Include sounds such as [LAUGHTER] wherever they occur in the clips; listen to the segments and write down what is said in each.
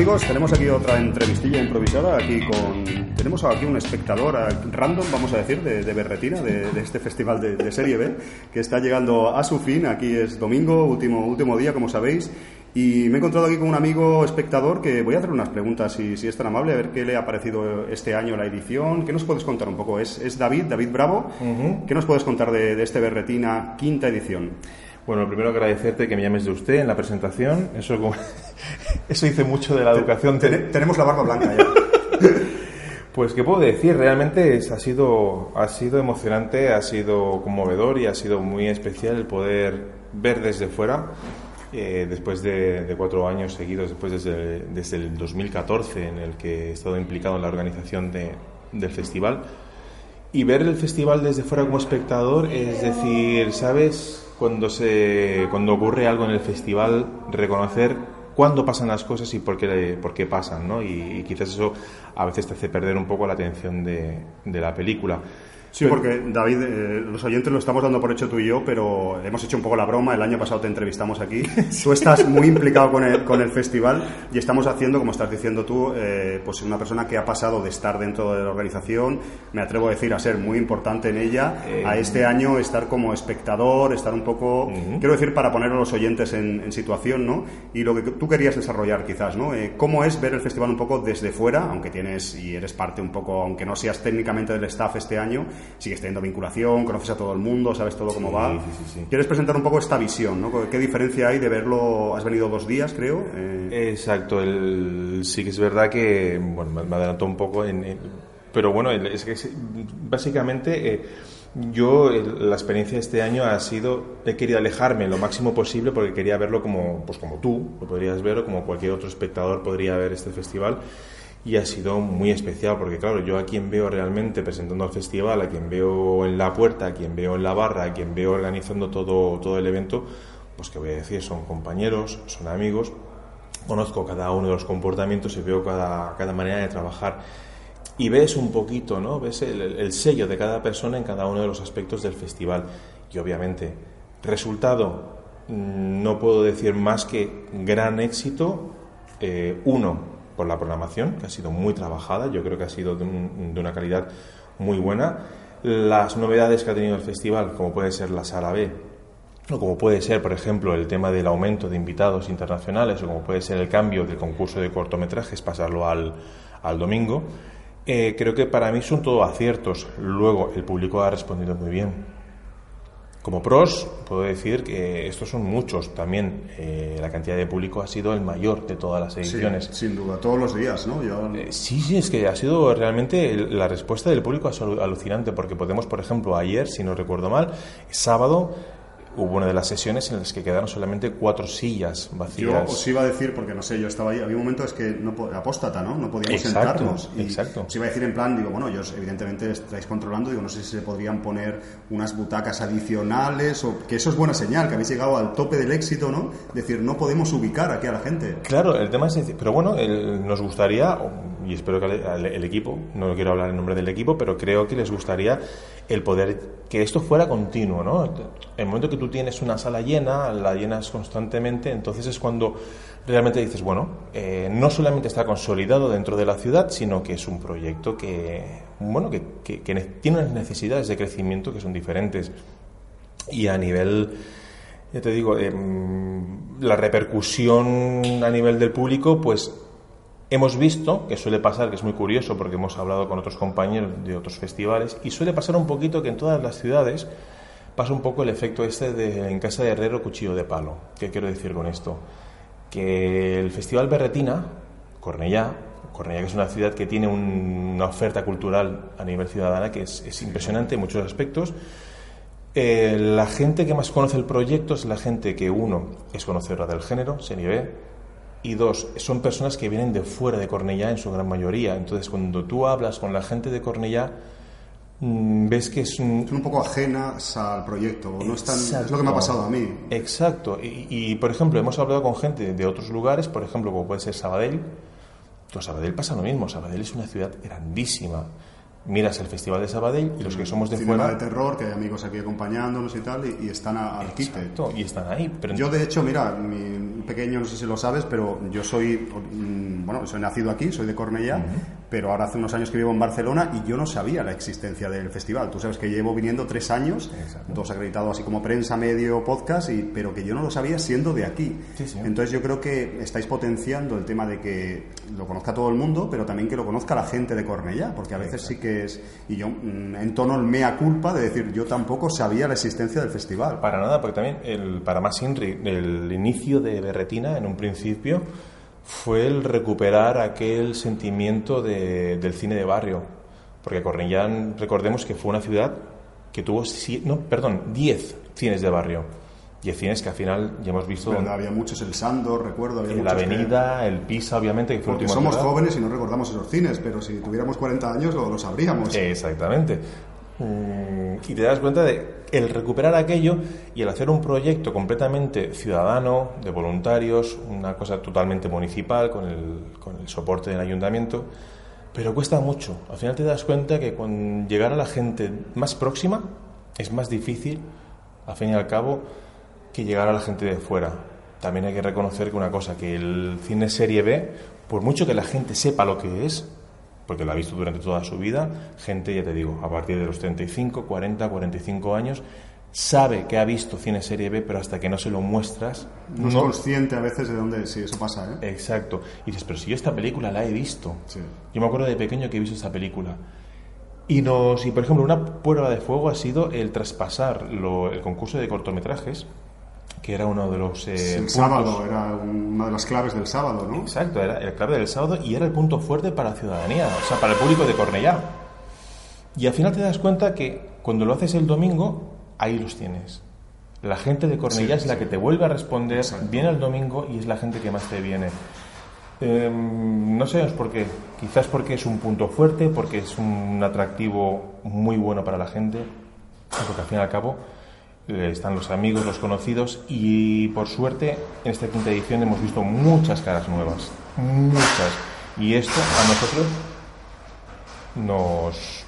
amigos, tenemos aquí otra entrevistilla improvisada, aquí con... Tenemos aquí un espectador random, vamos a decir, de, Berretina, de, este festival de, Serie B, que está llegando a su fin, aquí es domingo, último, último día, como sabéis, y me he encontrado aquí con un amigo espectador que voy a hacer unas preguntas, si, si es tan amable, a ver qué le ha parecido este año la edición. ¿Qué nos puedes contar un poco? Es, David, David Bravo. ¿Qué nos puedes contar de, de este Berretina quinta edición? Bueno, primero agradecerte que me llames de usted en la presentación. Eso, [LAUGHS] eso dice mucho de la educación. tenemos la barba blanca ya. [LAUGHS] Pues, ¿qué puedo decir? Realmente ha, sido, ha sido emocionante, ha sido conmovedor y ha sido muy especial el poder ver desde fuera, eh, después de, cuatro años seguidos, después desde, desde, el 2014 en el que he estado implicado en la organización de, del festival, y ver el festival desde fuera como espectador, es decir, ¿sabes? Cuando, se, cuando ocurre algo en el festival, reconocer cuándo pasan las cosas y por qué, por qué pasan, ¿no? Y, quizás eso a veces te hace perder un poco la atención de, de la película. Sí, porque David, eh, los oyentes lo estamos dando por hecho tú y yo, pero hemos hecho un poco la broma. El año pasado te entrevistamos aquí. [LAUGHS] Tú estás muy implicado con el, con el festival y estamos haciendo, como estás diciendo tú, eh, pues una persona que ha pasado de estar dentro de la organización, me atrevo a decir, a ser muy importante en ella, a eh, este año estar como espectador, estar un poco, quiero decir, para poner a los oyentes en, situación, ¿no? Y lo que tú querías desarrollar quizás, ¿no? ¿Cómo es ver el festival un poco desde fuera, aunque tienes y eres parte un poco, aunque no seas técnicamente del staff este año? Sigues teniendo vinculación, conoces a todo el mundo, sabes todo cómo va. ¿Quieres presentar un poco esta visión? ¿no? ¿Qué diferencia hay de verlo? Has venido dos días, creo. Eh, Exacto, el, sí que es verdad que, bueno, me adelantó un poco, en, pero bueno, es que básicamente... Eh, yo la experiencia de este año ha sido he querido alejarme lo máximo posible porque quería verlo como pues como tú lo podrías ver o como cualquier otro espectador podría ver este festival y ha sido muy especial porque claro, yo a quien veo realmente presentando el festival, a quien veo en la puerta, a quien veo en la barra, a quien veo organizando todo, todo el evento, pues que voy a decir, son compañeros, son amigos, conozco cada uno de los comportamientos y veo cada, cada manera de trabajar. Y ves un poquito, ¿no? Ves el, sello de cada persona en cada uno de los aspectos del festival. Y obviamente resultado mm, no puedo decir más que gran éxito eh, uno por la programación, que ha sido muy trabajada, yo creo que ha sido de, una calidad muy buena. Las novedades que ha tenido el festival, como puede ser la sala B, o como puede ser, por ejemplo, el tema del aumento de invitados internacionales, o como puede ser el cambio del concurso de cortometrajes, pasarlo al, al domingo, eh, creo que para mí son todo aciertos. Luego, el público ha respondido muy bien. Como pros, puedo decir que estos son muchos también. Eh, la cantidad de público ha sido el mayor de todas las ediciones. sin duda, todos los días, ¿no? Eh, sí, sí, es que ha sido realmente la respuesta del público alucinante, porque podemos, por ejemplo, ayer, si no recuerdo mal, sábado, hubo una de las sesiones en las que quedaron solamente cuatro sillas vacías. Yo os iba a decir, porque no sé, yo estaba ahí, había un momento es que no apóstata, ¿no? No podíamos sentarnos. Y exacto. Os iba a decir en plan, digo, bueno, ellos evidentemente estáis controlando, digo, no sé si se podrían poner unas butacas adicionales o que eso es buena señal, que habéis llegado al tope del éxito, ¿no? Decir, no podemos ubicar aquí a la gente. Claro, el tema es decir, pero bueno, nos gustaría, y espero que el equipo, no quiero hablar en nombre del equipo, pero creo que les gustaría el poder que esto fuera continuo, ¿no? El momento que tú tienes una sala llena, la llenas constantemente, entonces es cuando realmente dices, bueno, eh, no solamente está consolidado dentro de la ciudad, sino que es un proyecto que, bueno, que, tiene unas necesidades de crecimiento que son diferentes. Y a nivel, ya te digo, em, la repercusión a nivel del público, pues Hemos visto, que suele pasar, que es muy curioso porque hemos hablado con otros compañeros de otros festivales, y suele pasar un poquito que en todas las ciudades pasa un poco el efecto este de en casa de herrero cuchillo de palo. ¿Qué quiero decir con esto? Que el Festival Berretina, Cornellá, Cornellá que es una ciudad que tiene una oferta cultural a nivel ciudadana que es, impresionante en muchos aspectos, eh, la gente que más conoce el proyecto es la gente que uno es conocedora del género, se nivel y dos, son personas que vienen de fuera de Cornellá en su gran mayoría. Entonces, cuando tú hablas con la gente de Cornellá, mm, ves que es un... Son un poco ajenas al proyecto, no están... es lo que me ha pasado a mí. Exacto. Y, por ejemplo, hemos hablado con gente de otros lugares, por ejemplo, como puede ser Sabadell. Pues Sabadell pasa lo mismo. Sabadell es una ciudad grandísima miras el Festival de Sabadell y los que somos de Cinema fuera... de terror, que hay amigos aquí acompañándonos y tal, y, están al quite. y están ahí. Yo, de hecho, mira, pequeños, no sé si lo sabes, pero yo soy, mm, bueno, soy nacido aquí, soy de Cornellá, pero ahora hace unos años que vivo en Barcelona y yo no sabía la existencia del festival. Tú sabes que llevo viniendo tres años, dos acreditados así como prensa, medio, podcast, y, pero que yo no lo sabía siendo de aquí. Entonces yo creo que estáis potenciando el tema de que lo conozca todo el mundo, pero también que lo conozca la gente de Cornellá, porque a veces sí que es, y yo mm, en tono el mea culpa de decir, yo tampoco sabía la existencia del festival. Para nada, porque también, el, para más Inri, el inicio de Berretina, en un principio, fue el recuperar aquel sentimiento de, del cine de barrio. Porque Cornellán, recordemos que fue una ciudad que tuvo, no, perdón, 10 cines de barrio. 10 cines que al final ya hemos visto. había muchos, el Sandor, recuerdo. Había la Avenida, el Pisa, obviamente. Que fue Porque somos jóvenes y no recordamos esos cines, pero si tuviéramos 40 años lo, lo sabríamos. Exactamente. Mm, y te das cuenta de el recuperar aquello y el hacer un proyecto completamente ciudadano, de voluntarios, una cosa totalmente municipal, con el, con el soporte del ayuntamiento, pero cuesta mucho. Al final te das cuenta que con llegar a la gente más próxima es más difícil, al fin y al cabo, que llegar a la gente de fuera. También hay que reconocer que una cosa, que el cine serie B, por mucho que la gente sepa lo que es, porque lo ha visto durante toda su vida, gente, ya te digo, a partir de los 35, 40, 45 años, sabe que ha visto cine serie B, pero hasta que no se lo muestras... No, es consciente a veces de dónde, sí, eso pasa, ¿eh? Exacto. Y dices, pero si yo esta película la he visto. Yo me acuerdo de pequeño que he visto esta película. Y, nos, y por ejemplo, una prueba de fuego ha sido el traspasar el concurso de cortometrajes que era uno de los... Eh, el sábado, era una de las claves del sábado, ¿no? Exacto, era el clave del sábado y era el punto fuerte para la ciudadanía, o sea, para el público de Cornellá. Y al final te das cuenta que cuando lo haces el domingo, ahí los tienes. La gente de Cornellá es la que te vuelve a responder, viene el domingo y es la gente que más te viene. Em, no sé por qué. Quizás porque es un punto fuerte, porque es un atractivo muy bueno para la gente, porque al fin y al cabo están los amigos, los conocidos y por suerte en esta quinta edición hemos visto muchas caras nuevas, muchas. Y esto a nosotros nos...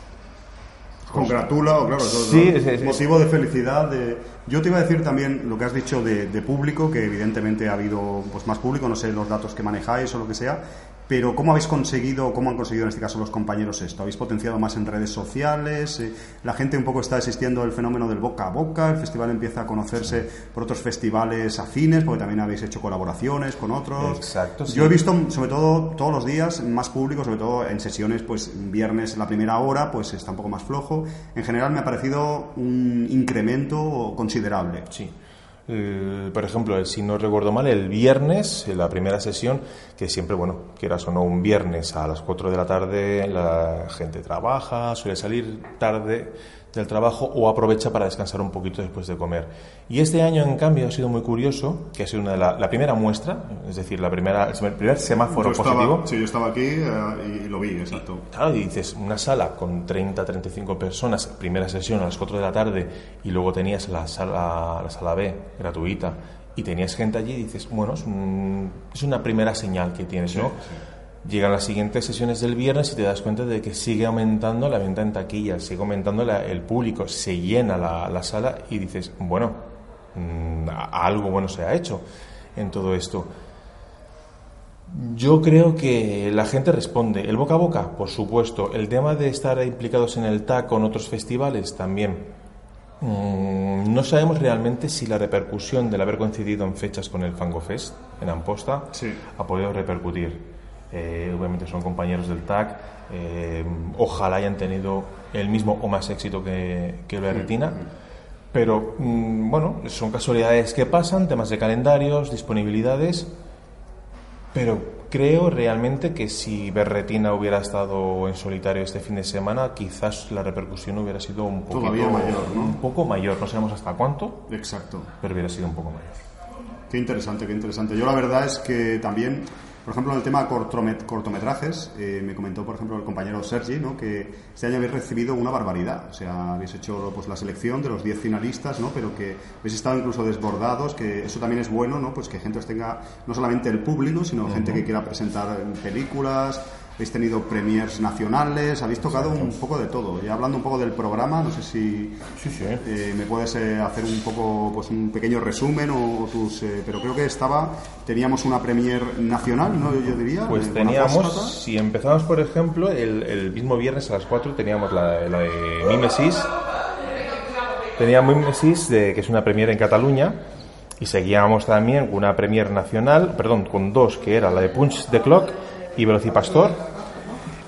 Congratula, claro, sí, es, motivo de felicidad. De... Yo te iba a decir también lo que has dicho de, de, público, que evidentemente ha habido pues, más público, no sé los datos que manejáis o lo que sea, pero ¿cómo habéis conseguido, cómo han conseguido en este caso los compañeros esto? ¿Habéis potenciado más en redes sociales? Eh, ¿La gente un poco está existiendo el fenómeno del boca a boca? ¿El festival empieza a conocerse por otros festivales afines? Porque también habéis hecho colaboraciones con otros. Exacto. Yo he visto, sobre todo, todos los días, más público, sobre todo en sesiones, pues viernes la primera hora, pues está un poco más flojo. En general me ha parecido un incremento considerable. Sí. Eh, por ejemplo, si no recuerdo mal, el viernes, en la primera sesión, que siempre, bueno, quieras o no, un viernes a las 4 de la tarde, la gente trabaja, suele salir tarde del trabajo o aprovecha para descansar un poquito después de comer. Y este año, en cambio, ha sido muy curioso, que ha sido una de la, primera muestra, es decir, la primera, el primer semáforo positivo. Sí, yo estaba aquí eh, y lo vi, exacto. claro, y dices, una sala con 30, 35 personas, primera sesión a las 4 de la tarde, y luego tenías la sala, la sala B gratuita, y tenías gente allí, y dices, bueno, es, es una primera señal que tienes, ¿no? Llegan las siguientes sesiones del viernes y te das cuenta de que sigue aumentando la venta en taquilla, sigue aumentando el público, se llena la, sala y dices, bueno, mm, algo bueno se ha hecho en todo esto. Yo creo que la gente responde. El boca a boca, por supuesto. El tema de estar implicados en el TAC con otros festivales, también. Mm, no sabemos realmente si la repercusión del haber coincidido en fechas con el Fango Fest en Amposta ha podido repercutir. Eh, obviamente son compañeros del TAC, eh, ojalá hayan tenido el mismo o más éxito que, que Berretina. Pero mm, bueno, son casualidades que pasan, temas de calendarios, disponibilidades. Pero creo realmente que si Berretina hubiera estado en solitario este fin de semana, quizás la repercusión hubiera sido un poco mayor, ¿no? Un poco mayor, no sabemos hasta cuánto. Exacto. Pero hubiera sido un poco mayor. Qué interesante, qué interesante. Yo la verdad es que también por ejemplo, en el tema cortometrajes, eh, me comentó, por ejemplo, el compañero Sergi, ¿no? que este año habéis recibido una barbaridad. O sea, habéis hecho pues, la selección de los 10 finalistas, ¿no? pero que habéis estado incluso desbordados, que eso también es bueno, ¿no? pues que gente tenga no solamente el público, sino gente que quiera presentar películas, habéis tenido premiers nacionales, habéis tocado un poco de todo. Y hablando un poco del programa, no sé si eh, me puedes eh, hacer un poco, pues un pequeño resumen o, tus, eh, pero creo que estaba, teníamos una premier nacional, ¿no? Yo diría. Pues teníamos, si empezamos por ejemplo, el, mismo viernes a las 4 teníamos la, la de Mimesis. Teníamos Mimesis, de, que es una premier en Cataluña y seguíamos también con una premier nacional, perdón, con dos, que era la de Punch the Clock y Velocipastor,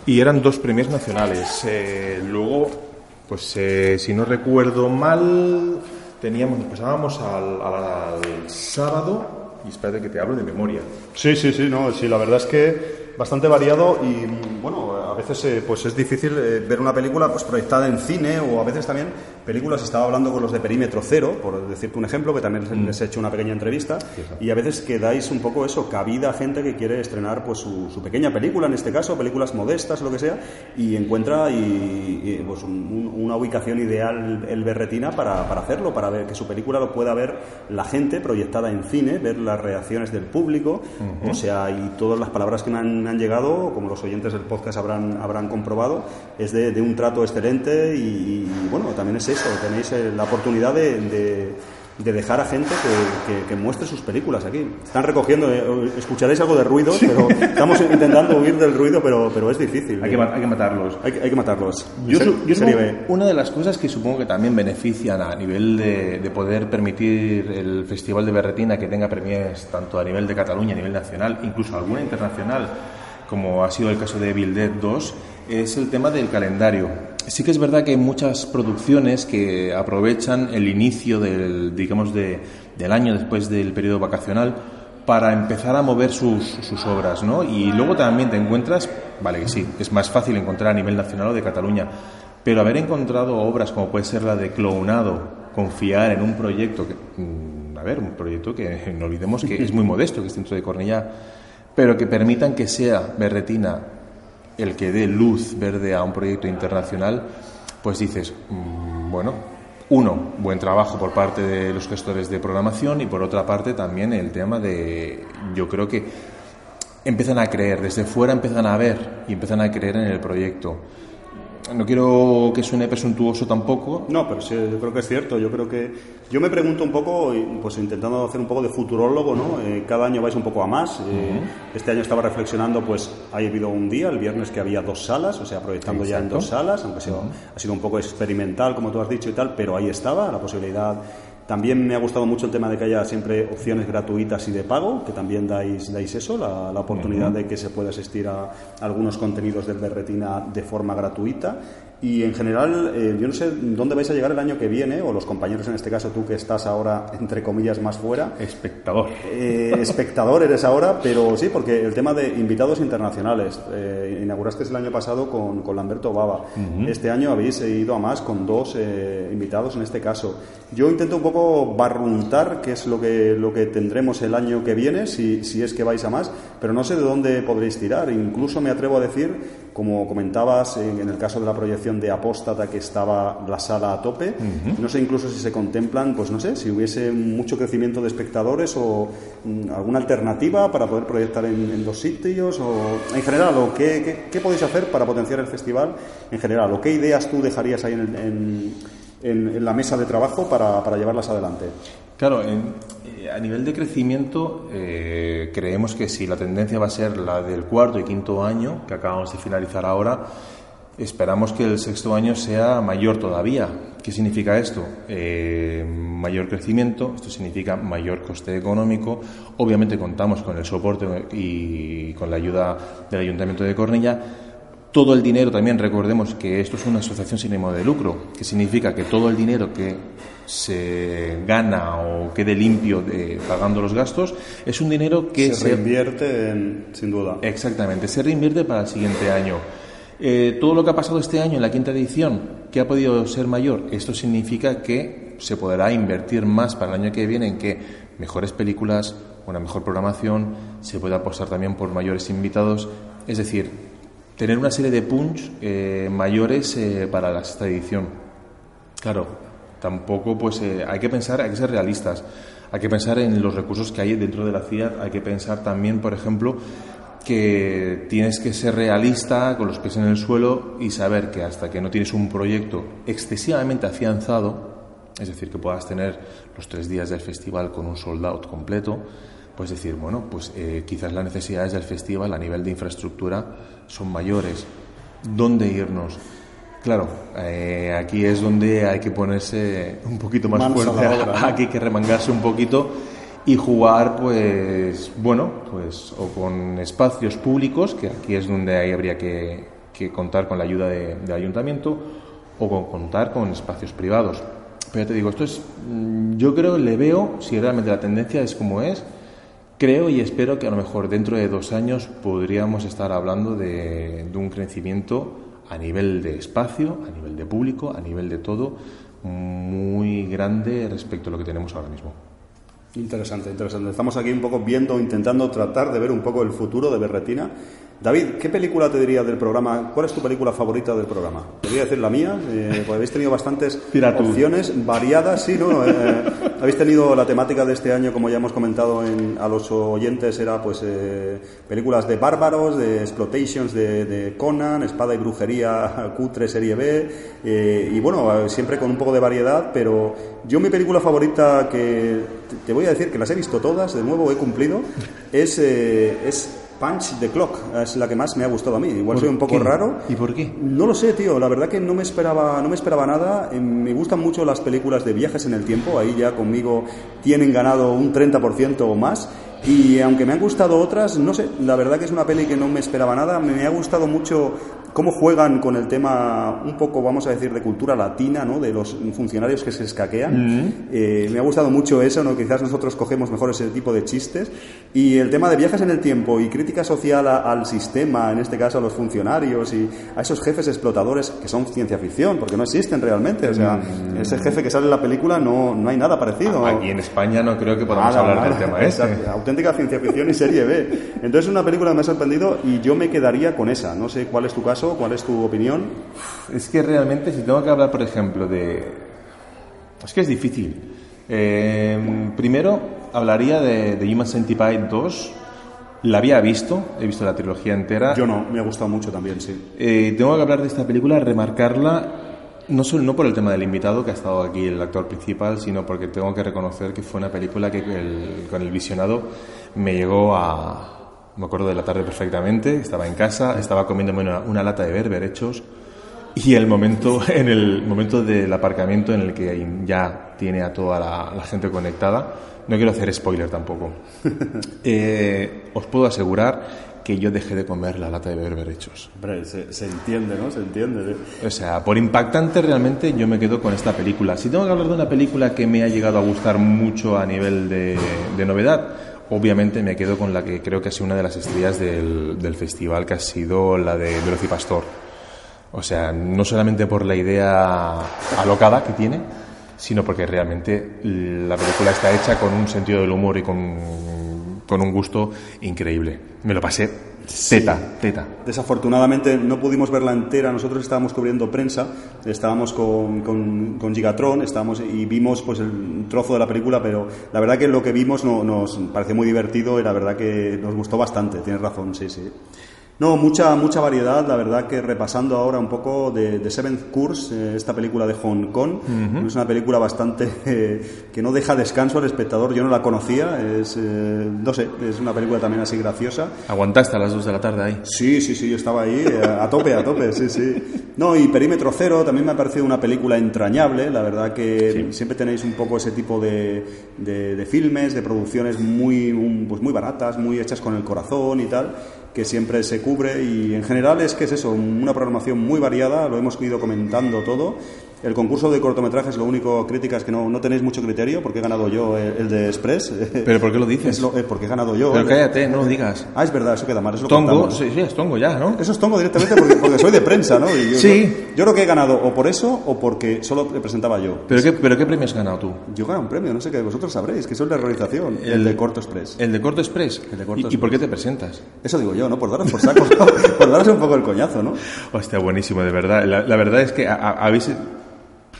y eran dos premiers nacionales. Eh, luego, pues eh, si no recuerdo mal, teníamos, pasábamos al, al, sábado, y espérate que te hablo de memoria. Sí, sí, sí, no, sí, la verdad es que bastante variado y bueno, a veces eh, pues es difícil ver una película pues proyectada en cine o a veces también películas, estaba hablando con los de Perímetro Cero, por decirte un ejemplo, que también mm. les he hecho una pequeña entrevista, y a veces que dais un poco eso, cabida a gente que quiere estrenar pues su, pequeña película, en este caso, películas modestas, lo que sea, y encuentra y, pues, una ubicación ideal el Berretina para, para, hacerlo, para ver que su película lo pueda ver la gente proyectada en cine, ver las reacciones del público, o sea, y todas las palabras que me han, llegado, como los oyentes del podcast habrán, habrán comprobado, es de, un trato excelente y, y bueno, también es eso, tenéis eh, la oportunidad de, de, dejar a gente que, muestre sus películas aquí. Están recogiendo, eh, escucharéis algo de ruido, pero estamos intentando huir del ruido, pero, pero es difícil. Hay que, hay que matarlos. Hay, hay, que matarlos. Yo, yo una de las cosas que supongo que también benefician a nivel de, de poder permitir el Festival de Berretina que tenga premios tanto a nivel de Cataluña, a nivel nacional, incluso alguna internacional, como ha sido el caso de Evil Dead 2, es el tema del calendario Sí que es verdad que hay muchas producciones que aprovechan el inicio del, digamos, de, del año después del periodo vacacional para empezar a mover sus, sus, obras, ¿no? Y luego también te encuentras, vale que sí, es más fácil encontrar a nivel nacional o de Cataluña, pero haber encontrado obras como puede ser la de Clownado, confiar en un proyecto, que, mm, a ver, un proyecto que no olvidemos que es muy modesto, que es dentro de Cornellá, pero que permitan que sea Berretina el que dé luz verde a un proyecto internacional, pues dices, mm, bueno, uno, buen trabajo por parte de los gestores de programación y por otra parte también el tema de, yo creo que empiezan a creer, desde fuera empiezan a ver y empiezan a creer en el proyecto no quiero que suene presuntuoso tampoco. No, pero sí, yo creo que es cierto. Yo creo que yo me pregunto un poco, pues intentando hacer un poco de futurólogo, ¿no? Eh, cada año vais un poco a más. Eh, este año estaba reflexionando, pues ha habido un día, el viernes, que había dos salas, o sea, proyectando ya en dos salas, aunque ha sido un poco experimental, como tú has dicho y tal, pero ahí estaba la posibilidad también me ha gustado mucho el tema de que haya siempre opciones gratuitas y de pago, que también dais, dais eso, la, oportunidad de que se pueda asistir a algunos contenidos del Berretina de forma gratuita. Y en general, eh, yo no sé dónde vais a llegar el año que viene, o los compañeros en este caso, tú que estás ahora, entre comillas, más fuera. Espectador. Eh, espectador eres ahora, pero sí, porque el tema de invitados internacionales. Eh, inauguraste el año pasado con, con Lamberto Baba. Este año habéis ido a más con dos invitados en este caso. Yo intento un poco barruntar qué es lo que, lo que tendremos el año que viene, si, si es que vais a más, pero no sé de dónde podréis tirar. Incluso me atrevo a decir como comentabas en, el caso de la proyección de Apóstata, que estaba la sala a tope, no sé incluso si se contemplan, pues no sé, si hubiese mucho crecimiento de espectadores o mm, alguna alternativa para poder proyectar en, dos sitios, o en general, o qué, qué, podéis hacer para potenciar el festival en general, o qué ideas tú dejarías ahí en, en la mesa de trabajo para, para llevarlas adelante. Claro, en, a nivel de crecimiento, eh, creemos que si la tendencia va a ser la del cuarto y quinto año, que acabamos de finalizar ahora, esperamos que el sexto año sea mayor todavía. ¿Qué significa esto? Eh, mayor crecimiento, esto significa mayor coste económico. Obviamente contamos con el soporte y con la ayuda del Ayuntamiento de Cornilla todo el dinero también, recordemos que esto es una asociación sin ánimo de lucro, que significa que todo el dinero que se gana o quede limpio de, pagando los gastos es un dinero que se, reinvierte sin duda. Exactamente, se reinvierte para el siguiente año. Eh, todo lo que ha pasado este año en la quinta edición, que ha podido ser mayor, esto significa que se podrá invertir más para el año que viene en que mejores películas, una mejor programación, se puede apostar también por mayores invitados, es decir, tener una serie de punch eh, mayores eh, para sexta edición. Claro, tampoco pues eh, hay que pensar, hay que ser realistas, hay que pensar en los recursos que hay dentro de la CIA, hay que pensar también, por ejemplo, que tienes que ser realista con los pies en el suelo y saber que hasta que no tienes un proyecto excesivamente afianzado, es decir, que puedas tener los tres días del festival con un sold out completo, pues decir, bueno, pues eh, quizás las necesidades del festival a nivel de infraestructura son mayores. ¿Dónde irnos? Claro, eh, aquí es donde hay que ponerse un poquito más fuerte, aquí hay que remangarse un poquito y jugar, pues, bueno, pues, o con espacios públicos, que aquí es donde ahí habría que, contar con la ayuda del ayuntamiento, o con contar con espacios privados. Pero te digo, esto es, mm, yo creo, le veo, si realmente la tendencia es como es, creo y espero que a lo mejor dentro de dos años podríamos estar hablando de, un crecimiento a nivel de espacio, a nivel de público, a nivel de todo, muy grande respecto a lo que tenemos ahora mismo. Interesante, interesante. Estamos aquí un poco viendo, intentando tratar de ver un poco el futuro de Berretina David, ¿qué película te diría del programa? ¿Cuál es tu película favorita del programa? Te voy a decir la mía, eh, porque habéis tenido bastantes opciones variadas, sí, ¿no? Eh, habéis tenido la temática de este año, como ya hemos comentado a los oyentes, era pues eh, películas de bárbaros, de exploitations de, Conan, Espada y Brujería [LAUGHS] Q3 Serie B, y bueno, siempre con un poco de variedad, pero yo mi película favorita que te voy a decir que las he visto todas, de nuevo he cumplido, es, es Punch the Clock es la que más me ha gustado a mí. Igual soy un poco raro. ¿Y por qué? No lo sé, tío. La verdad que no me esperaba, no me esperaba nada. Eh, me gustan mucho las películas de viajes en el tiempo. Ahí ya conmigo tienen ganado un 30% o más. Y aunque me han gustado otras, no sé, la verdad que es una peli que no me esperaba nada. Me ha gustado mucho cómo juegan con el tema un poco, vamos a decir, de cultura latina, ¿no? De los funcionarios que se escaquean. Mm. Eh, me ha gustado mucho eso, ¿no? Quizás nosotros cogemos mejor ese tipo de chistes. Y el tema de viajes en el tiempo y crítica social al sistema, en este caso a los funcionarios y a esos jefes explotadores que son ciencia ficción, porque no existen realmente. O sea, mm. ese jefe que sale en la película no, no hay nada parecido. Aquí en España no creo que podamos hablar del tema este. Auténtica ciencia ficción y serie B. Entonces, es una película que me ha sorprendido y yo me quedaría con esa. No sé cuál es tu caso ¿Cuál es tu opinión? Es que realmente, si tengo que hablar, por ejemplo, de. Es que es difícil. Eh, primero, hablaría de, de Human Centipede 2. La había visto, he visto la trilogía entera. Yo no, me ha gustado mucho también, sí. Eh, tengo que hablar de esta película, remarcarla, no solo no por el tema del invitado que ha estado aquí el actor principal, sino porque tengo que reconocer que fue una película que con el visionado me llegó a, me acuerdo de la tarde perfectamente, estaba en casa, estaba comiéndome una, lata de berberechos y el momento, [LAUGHS] en el momento del aparcamiento en el que ya tiene a toda la, gente conectada, no quiero hacer spoiler tampoco. [LAUGHS] Eh, os puedo asegurar que yo dejé de comer la lata de berberechos. Hombre, se, se, entiende, ¿no? Se entiende. ¿eh? O sea, por impactante realmente yo me quedo con esta película. Si tengo que hablar de una película que me ha llegado a gustar mucho a nivel de, de novedad, obviamente me quedo con la que creo que ha sido una de las estrellas del, del festival, que ha sido la de Velocipastor. O sea, no solamente por la idea alocada que tiene, sino porque realmente la película está hecha con un sentido del humor y con, con un gusto increíble. Me lo pasé Teta, teta. Desafortunadamente no pudimos verla entera. Nosotros estábamos cubriendo prensa, estábamos con, con, Gigatron, estábamos y vimos pues el trozo de la película, pero la verdad que lo que vimos no, nos pareció muy divertido y la verdad que nos gustó bastante. Tienes razón, sí, sí. No, mucha, mucha variedad, la verdad que repasando ahora un poco de, Seventh Course, eh, esta película de Hong Kong, es una película bastante eh, [LAUGHS] que no deja descanso al espectador, yo no la conocía, es, eh, no sé, es una película también así graciosa. ¿Aguantaste a las dos de la tarde ahí? Sí, sí, sí, yo estaba ahí a tope, a tope, sí, sí. No, y Perímetro Cero también me ha parecido una película entrañable, la verdad que siempre tenéis un poco ese tipo de, de, filmes, de producciones muy, pues muy baratas, muy hechas con el corazón y tal que siempre se cubre y en general es que es eso, una programación muy variada, lo hemos ido comentando todo el concurso de cortometrajes, lo único crítica es que no, no tenéis mucho criterio, porque he ganado yo el, de Express. [LAUGHS] ¿Pero por qué lo dices? Eh, porque he ganado yo. Pero cállate, no lo digas. Ah, es verdad, eso queda mal. Eso tongo, sí, sí, es tongo ya, ¿no? Eso es tongo directamente porque, soy de prensa, ¿no? yo, sí. Yo, creo que he ganado o por eso o porque solo presentaba yo. ¿Pero qué, ¿Pero qué premio has ganado tú? Yo gané un premio, no sé qué, vosotros sabréis, que soy de realización. El, de Corto Express. ¿El de Corto Express? El de Corto ¿Y, ¿Y, por qué te presentas? Eso digo yo, ¿no? Por daros por saco, [LAUGHS] por daros un poco el coñazo, ¿no? Hostia, buenísimo, de verdad. La, verdad es que habéis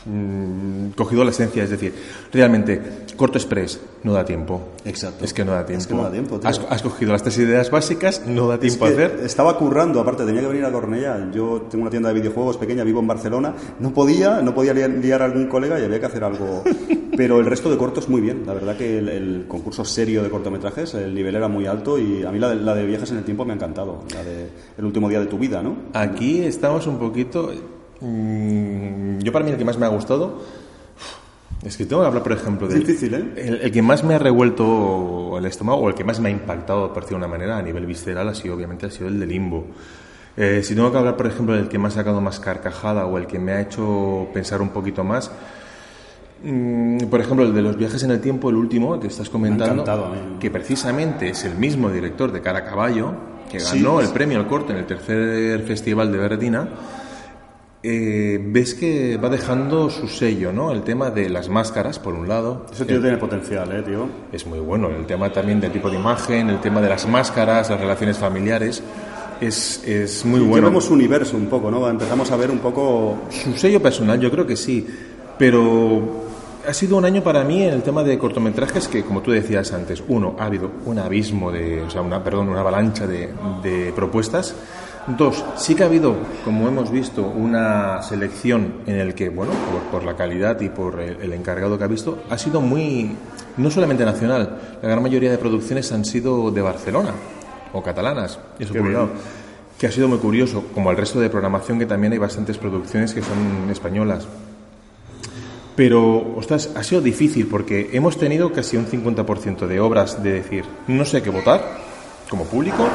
mm, cogido la esencia, es decir, realmente, corto express, no da tiempo. Exacto. Es que no da tiempo. Es que no da tiempo. Has, has cogido las tres ideas básicas, no da Es tiempo a hacer. Estaba currando, aparte tenía que venir a Cornellá. Yo tengo una tienda de videojuegos pequeña, vivo en Barcelona. No podía, no podía liar, liar a algún colega y había que hacer algo. [LAUGHS] Pero el resto de cortos muy bien. La verdad que el, el concurso serio de cortometrajes, el nivel era muy alto y a mí la de, la de viajes en el tiempo me ha encantado. La de El último día de tu vida, ¿no? Aquí estamos un poquito. Mm, yo, para mí, el que más me ha gustado. Es que tengo que hablar, por ejemplo. Es difícil, ¿eh? El, el que más me ha revuelto el estómago, o el que más me ha impactado, por decirlo de una manera, a nivel visceral, ha sido, obviamente, ha sido el de Limbo. Eh, si tengo que hablar, por ejemplo, del que me ha sacado más carcajada o el que me ha hecho pensar un poquito más. mm, Por ejemplo, el de los viajes en el tiempo, el último que estás comentando, que precisamente es el mismo director de Cara a Caballo, que Sí. ganó el premio al corto en el tercer festival de Verdina, eh, ves que va dejando su sello, ¿no? El tema de las máscaras, por un lado. Ese tío tiene potencial, ¿eh, tío? Es muy bueno. El tema también del tipo de imagen, el tema de las máscaras, las relaciones familiares. Es, es muy Ya bueno. vemos su universo un poco, ¿no? Empezamos a ver un poco... Su sello personal, yo creo que sí. Pero ha sido un año para mí en el tema de cortometrajes que, como tú decías antes, uno, ha habido un abismo de, o sea, una, perdón, una avalancha de, de propuestas. Dos, sí que ha habido, como hemos visto, una selección en el que, bueno, por, por la calidad y por el, el encargado que ha visto, ha sido muy, no solamente nacional, la gran mayoría de producciones han sido de Barcelona o catalanas, eso Qué por un bien. lado que ha sido muy curioso, como el resto de programación, que también hay bastantes producciones que son españolas. Pero, ostras, ha sido difícil porque hemos tenido casi un 50% de obras de decir, no sé qué votar, como público,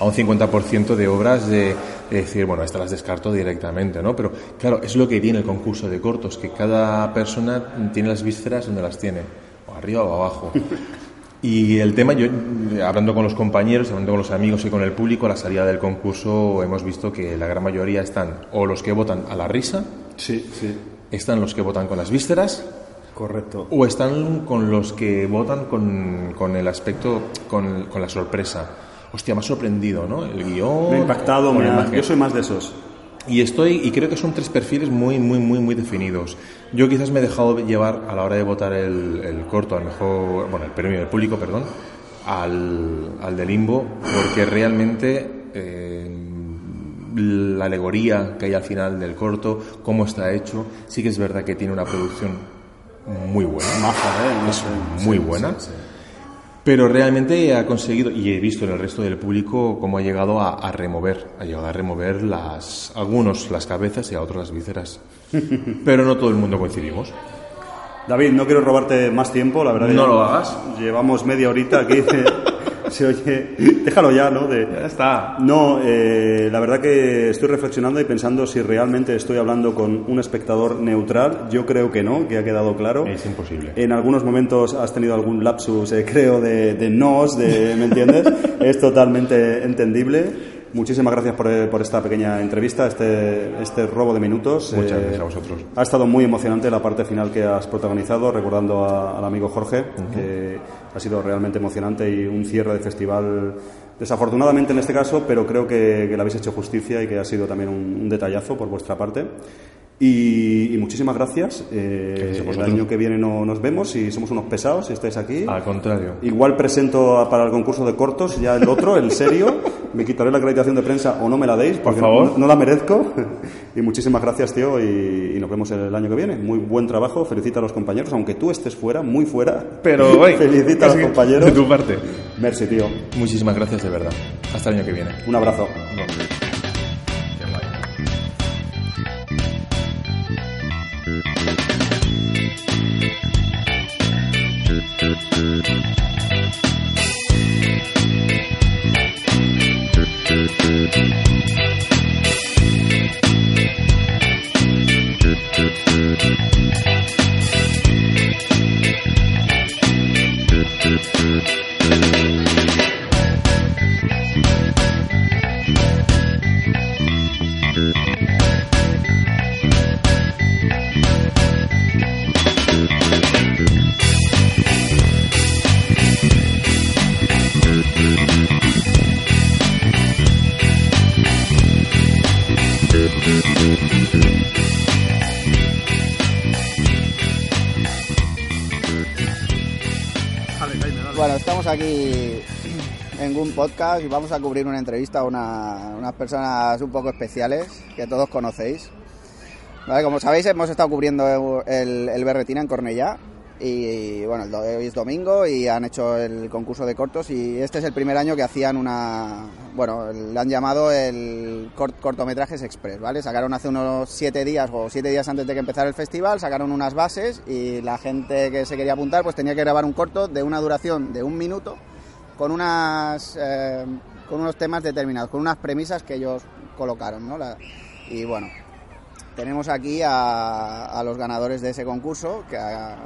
a un 50% de obras de, de decir, bueno, estas las descarto directamente, ¿no? Pero, claro, es lo que tiene el concurso de cortos, que cada persona tiene las vísceras donde las tiene, o arriba o abajo. [LAUGHS] Y el tema, yo hablando con los compañeros, hablando con los amigos y con el público, a la salida del concurso hemos visto que la gran mayoría están o los que votan a la risa, Sí, sí. están los que votan con las vísceras, Correcto. o están con los que votan con, con el aspecto, con, con la sorpresa. Hostia, me ha sorprendido, ¿no? El guion. Me ha impactado, me ha- yo soy más de esos. Y estoy, y creo que son tres perfiles muy, muy, muy, muy definidos. Yo quizás me he dejado llevar a la hora de votar el, el corto, al mejor, bueno, el premio del público, perdón, al, al de Limbo, porque realmente eh, la alegoría que hay al final del corto, cómo está hecho, sí que es verdad que tiene una producción muy buena. Maja, ¿eh? No Es muy Sí, buena. sí, sí. Pero realmente ha conseguido, y he visto en el resto del público cómo ha llegado a, a remover, ha llegado a remover las, algunos las cabezas y a otros las vísceras. [LAUGHS] Pero no todo el mundo coincidimos. David, no quiero robarte más tiempo, la verdad. que No lo hagas. Llevamos media horita aquí. [LAUGHS] Se oye. [LAUGHS] Déjalo ya, ¿no? De, Ya está. No, eh, la verdad que estoy reflexionando y pensando si realmente estoy hablando con un espectador neutral. Yo creo que no, que ha quedado claro. Es imposible. En algunos momentos has tenido algún lapsus, eh, creo, de, de nos, de, ¿me entiendes? [LAUGHS] es totalmente entendible. Muchísimas gracias por, eh, por esta pequeña entrevista, este, este robo de minutos. Muchas Eh, gracias a vosotros. Ha estado muy emocionante la parte final que has protagonizado, recordando a- al amigo Jorge, que ha sido realmente emocionante y un cierre de festival, desafortunadamente en este caso, pero creo que, que le habéis hecho justicia y que ha sido también un, un detallazo por vuestra parte. Y, y muchísimas gracias. Eh, el año que viene no nos vemos y somos unos pesados si estáis aquí. Al contrario. Igual presento a- para el concurso de cortos ya el otro, el serio. Me quitaré la acreditación de prensa o no me la deis, porque favor. No, no la merezco. [LAUGHS] Y muchísimas gracias, tío, y, y nos vemos el año que viene. Muy buen trabajo, felicita a los compañeros, aunque tú estés fuera, muy fuera. Pero, [LAUGHS] oye, felicita a los compañeros. De tu parte. Merci, tío. Muchísimas gracias de verdad. Hasta el año que viene. Un abrazo. Thank you. Aquí en un podcast y vamos a cubrir una entrevista a una- unas personas un poco especiales que todos conocéis. Como sabéis, hemos estado cubriendo el, el Berretina en Cornellá y bueno, hoy es domingo y han hecho el concurso de cortos y este es el primer año que hacían una, bueno, le han llamado el cort- cortometrajes express, ¿vale? Sacaron hace unos siete días o siete días antes de que empezara el festival, sacaron unas bases y la gente que se quería apuntar pues tenía que grabar un corto de una duración de un minuto con unas eh, con unos temas determinados, con unas premisas que ellos colocaron, ¿no? Y bueno, tenemos aquí a, a los ganadores de ese concurso, que a,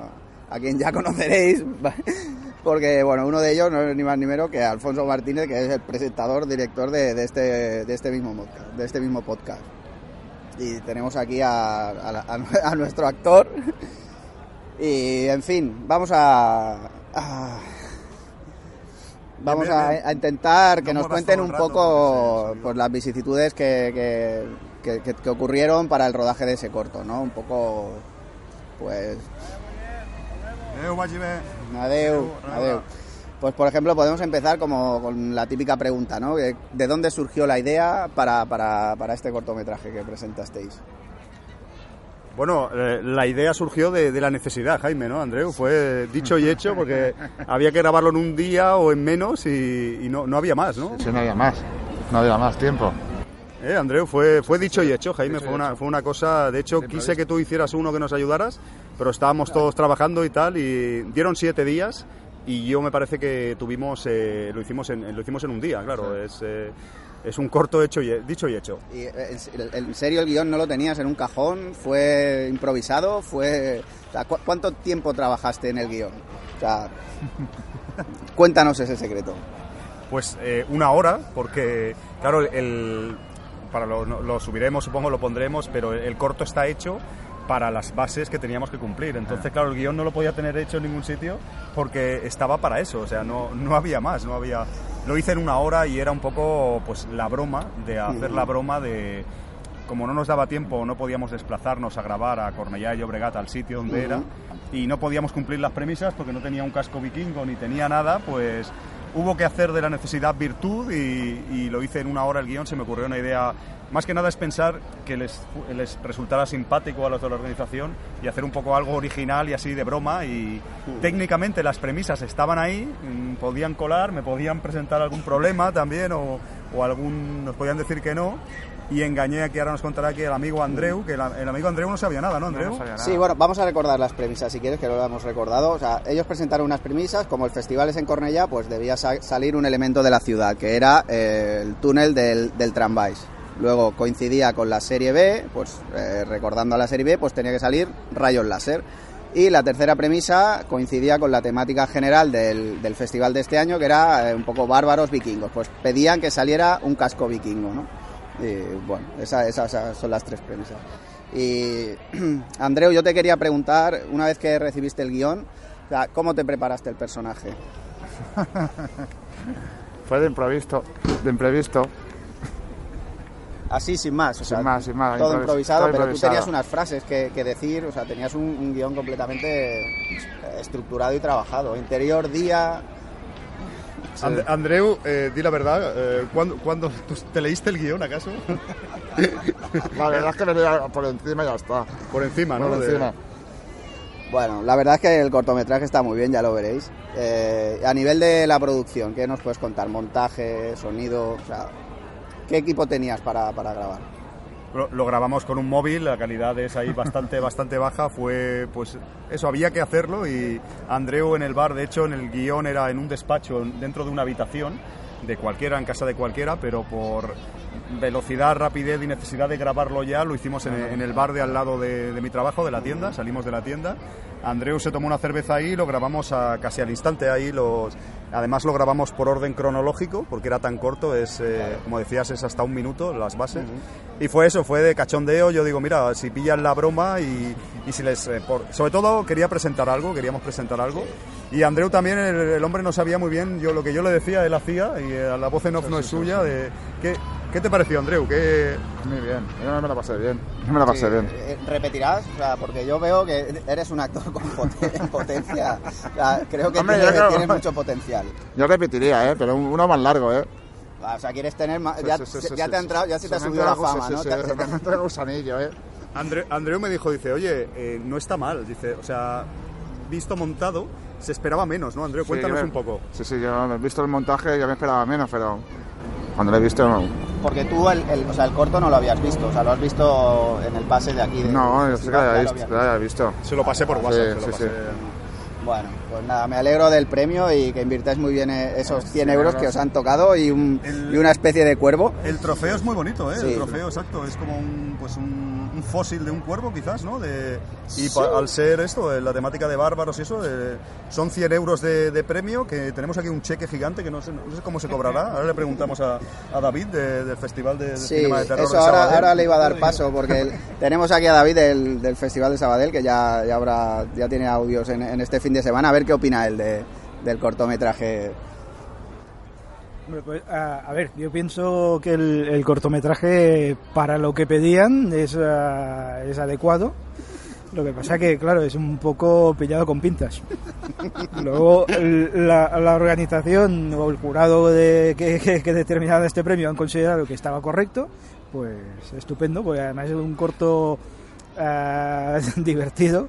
a quien ya conoceréis, [LAUGHS] porque bueno, uno de ellos no es ni más ni menos que Alfonso Martínez, que es el presentador, director de, de este, de este mismo podcast, de este mismo podcast. Y tenemos aquí a, a a- a nuestro actor. [LAUGHS] Y en fin, vamos a, vamos a, intentar que No nos cuenten un poco pues, las vicisitudes que, que, que- que- que ocurrieron para el rodaje de ese corto, ¿no? Un poco, pues, Adeu, adeu. Pues por ejemplo podemos empezar como con la típica pregunta, ¿no? ¿De de dónde surgió la idea para, para, para este cortometraje que presentasteis? Bueno, eh, la idea surgió de, de la necesidad, Jaime, ¿no, Andreu? Fue dicho y hecho porque [LAUGHS] había que grabarlo en un día o en menos y, y no, no había más, ¿no? Si no había más, no había más tiempo. Eh, Andreu, fue, fue dicho y hecho, Jaime, fue una, fue una cosa, de hecho quise que tú hicieras uno que nos ayudaras, pero estábamos todos trabajando y tal, y dieron siete días y yo me parece que tuvimos, eh, lo, hicimos en, lo hicimos en un día, claro, es, eh, es un corto hecho y, dicho y hecho. Y, eh, en, serio el guion no lo tenías en un cajón? ¿Fue improvisado? ¿Fue... o sea, ¿cu- ¿Cuánto tiempo trabajaste en el guion? O sea, [LAUGHS] cuéntanos ese secreto. Pues eh, una hora, porque claro, el, para lo, lo subiremos, supongo, lo pondremos, pero el corto está hecho para las bases que teníamos que cumplir. Entonces, claro, el guion no lo podía tener hecho en ningún sitio porque estaba para eso, o sea, no, no había más, no había... Lo hice en una hora y era un poco, pues, la broma, de hacer la broma de... Como no nos daba tiempo, no podíamos desplazarnos a grabar a Cornellá y Llobregat, al sitio donde era, y no podíamos cumplir las premisas porque no tenía un casco vikingo ni tenía nada, pues hubo que hacer de la necesidad virtud y, y lo hice en una hora el guion, se me ocurrió una idea, más que nada es pensar que les, les resultara simpático a los de la organización y hacer un poco algo original y así de broma y técnicamente las premisas estaban ahí, mm, podían colar, me podían presentar algún problema también o, o algún, nos podían decir que no y engañé aquí, ahora nos contará aquí el amigo Andreu, que el, el amigo Andreu no sabía nada, ¿no Andreu? No sabía nada. Sí, bueno, vamos a recordar las premisas, si quieres, que lo hemos recordado. O sea, ellos presentaron unas premisas, como el festival es en Cornellá, pues debía sa- salir un elemento de la ciudad, que era eh, el túnel del, del Tramvais. Luego coincidía con la serie B, pues eh, recordando a la serie B, pues tenía que salir rayos láser. Y la tercera premisa coincidía con la temática general del, del festival de este año, que era eh, un poco bárbaros vikingos. Pues pedían que saliera un casco vikingo, ¿no? Y bueno, esa- esas, esas son las tres premisas. Y [CLEARS THROAT] Andreu, yo te quería preguntar, una vez que recibiste el guion, ¿cómo te preparaste el personaje? [LAUGHS] Fue de improviso, de imprevisto. Así, sin más. O Sin sea, más, sin más, Todo improvis- improvisado, todo pero improvisado. tú tenías unas frases que, que decir, o sea, tenías un, un guion completamente eh, estructurado y trabajado. Interior, día... And- Andreu, eh, di la verdad, eh, ¿cuándo, cuándo tú te leíste el guion acaso? La verdad es que me veía por encima y ya está. Por encima, ¿no? Por De- encima. Bueno, la verdad es que el cortometraje está muy bien, ya lo veréis. Eh, a nivel de la producción, ¿qué nos puedes contar? Montaje, sonido, o sea, ¿qué equipo tenías para, para grabar? Lo, grabamos con un móvil, la calidad es ahí bastante, [LAUGHS] bastante baja. Fue, pues, eso, había que hacerlo. Y Andreu en el bar, de hecho, en el guion era en un despacho, dentro de una habitación, de cualquiera, en casa de cualquiera, pero por velocidad, rapidez y necesidad de grabarlo ya, lo hicimos en, en el bar de al lado de, de mi trabajo, de la tienda. Salimos de la tienda. Andreu se tomó una cerveza ahí y lo grabamos a- casi al instante ahí. Los, además lo grabamos por orden cronológico, porque era tan corto, es, eh, como decías, es hasta un minuto las bases. Y fue eso, fue de cachondeo. Yo digo, mira, si pillan la broma y, y si les. eh, por- sobre todo quería presentar algo, queríamos presentar algo. Y Andreu también, el, el hombre no sabía muy bien yo lo que yo le decía, él hacía, y eh, la voz en off no es suya, de que ¿Qué te pareció, Andreu? ¿Qué... Muy bien, yo me la pasé bien. Yo me la pasé Sí, bien. eh, ¿Repetirás? O sea, porque yo veo que eres un actor con poten- potencia. O sea, creo que Hombre, tienes, creo- tienes mucho potencial. Yo repetiría, ¿eh? Pero uno más largo, ¿eh? O sea, quieres tener más... Sí, Ya, sí, sí, sí, ya sí, te ha sí. entrado, ya se te ha subido la fama, ¿no? sí, Te- sí, gusanillo, ¿eh? Andre- Andreu me dijo, dice, oye, eh, no está mal, dice, o sea, visto montado, se esperaba menos, ¿no, Andreu? Sí, Cuéntanos yo me- un poco. Sí, sí, yo he visto el montaje, ya me esperaba menos, pero cuando lo he visto, no. Porque tú el, el- o sea, el corto no lo habías visto, o sea, lo has visto en el pase de aquí. de- No, yo sé que lo ya había lo visto. habías lo había visto. Se lo pasé por WhatsApp, Sí, se lo sí, pasé. sí. Bueno, pues nada, me alegro del premio y que invirtáis muy bien eh, esos 100 euros que os han tocado y, un- El- y una especie de cuervo. El trofeo es muy bonito, ¿eh? Sí. El trofeo, exacto. Es como un, pues un, un fósil de un cuervo, quizás, ¿no? De, y pa- al ser esto, eh, la temática de bárbaros y eso, eh, son 100 euros de, de premio, que tenemos aquí un cheque gigante que no sé, no sé cómo se cobrará. Ahora le preguntamos a, a David de- del Festival de, de Sí, Cinema de Terror eso de ahora, Sabadell. ahora le iba a dar paso porque el- tenemos aquí a David del, del Festival de Sabadell que ya, ya, habrá, ya tiene audios en, en este fin de semana. A ver qué opina él de, del cortometraje. Pues, a, a ver, yo pienso que el, cortometraje para lo que pedían es, ah, es adecuado. Lo que pasa que, claro, es un poco pillado con pinzas. [LAUGHS] Luego, la, la organización o el jurado de, que, que, que determinaba este premio han considerado que estaba correcto. Pues estupendo, porque además es un corto ah, [LAUGHS] divertido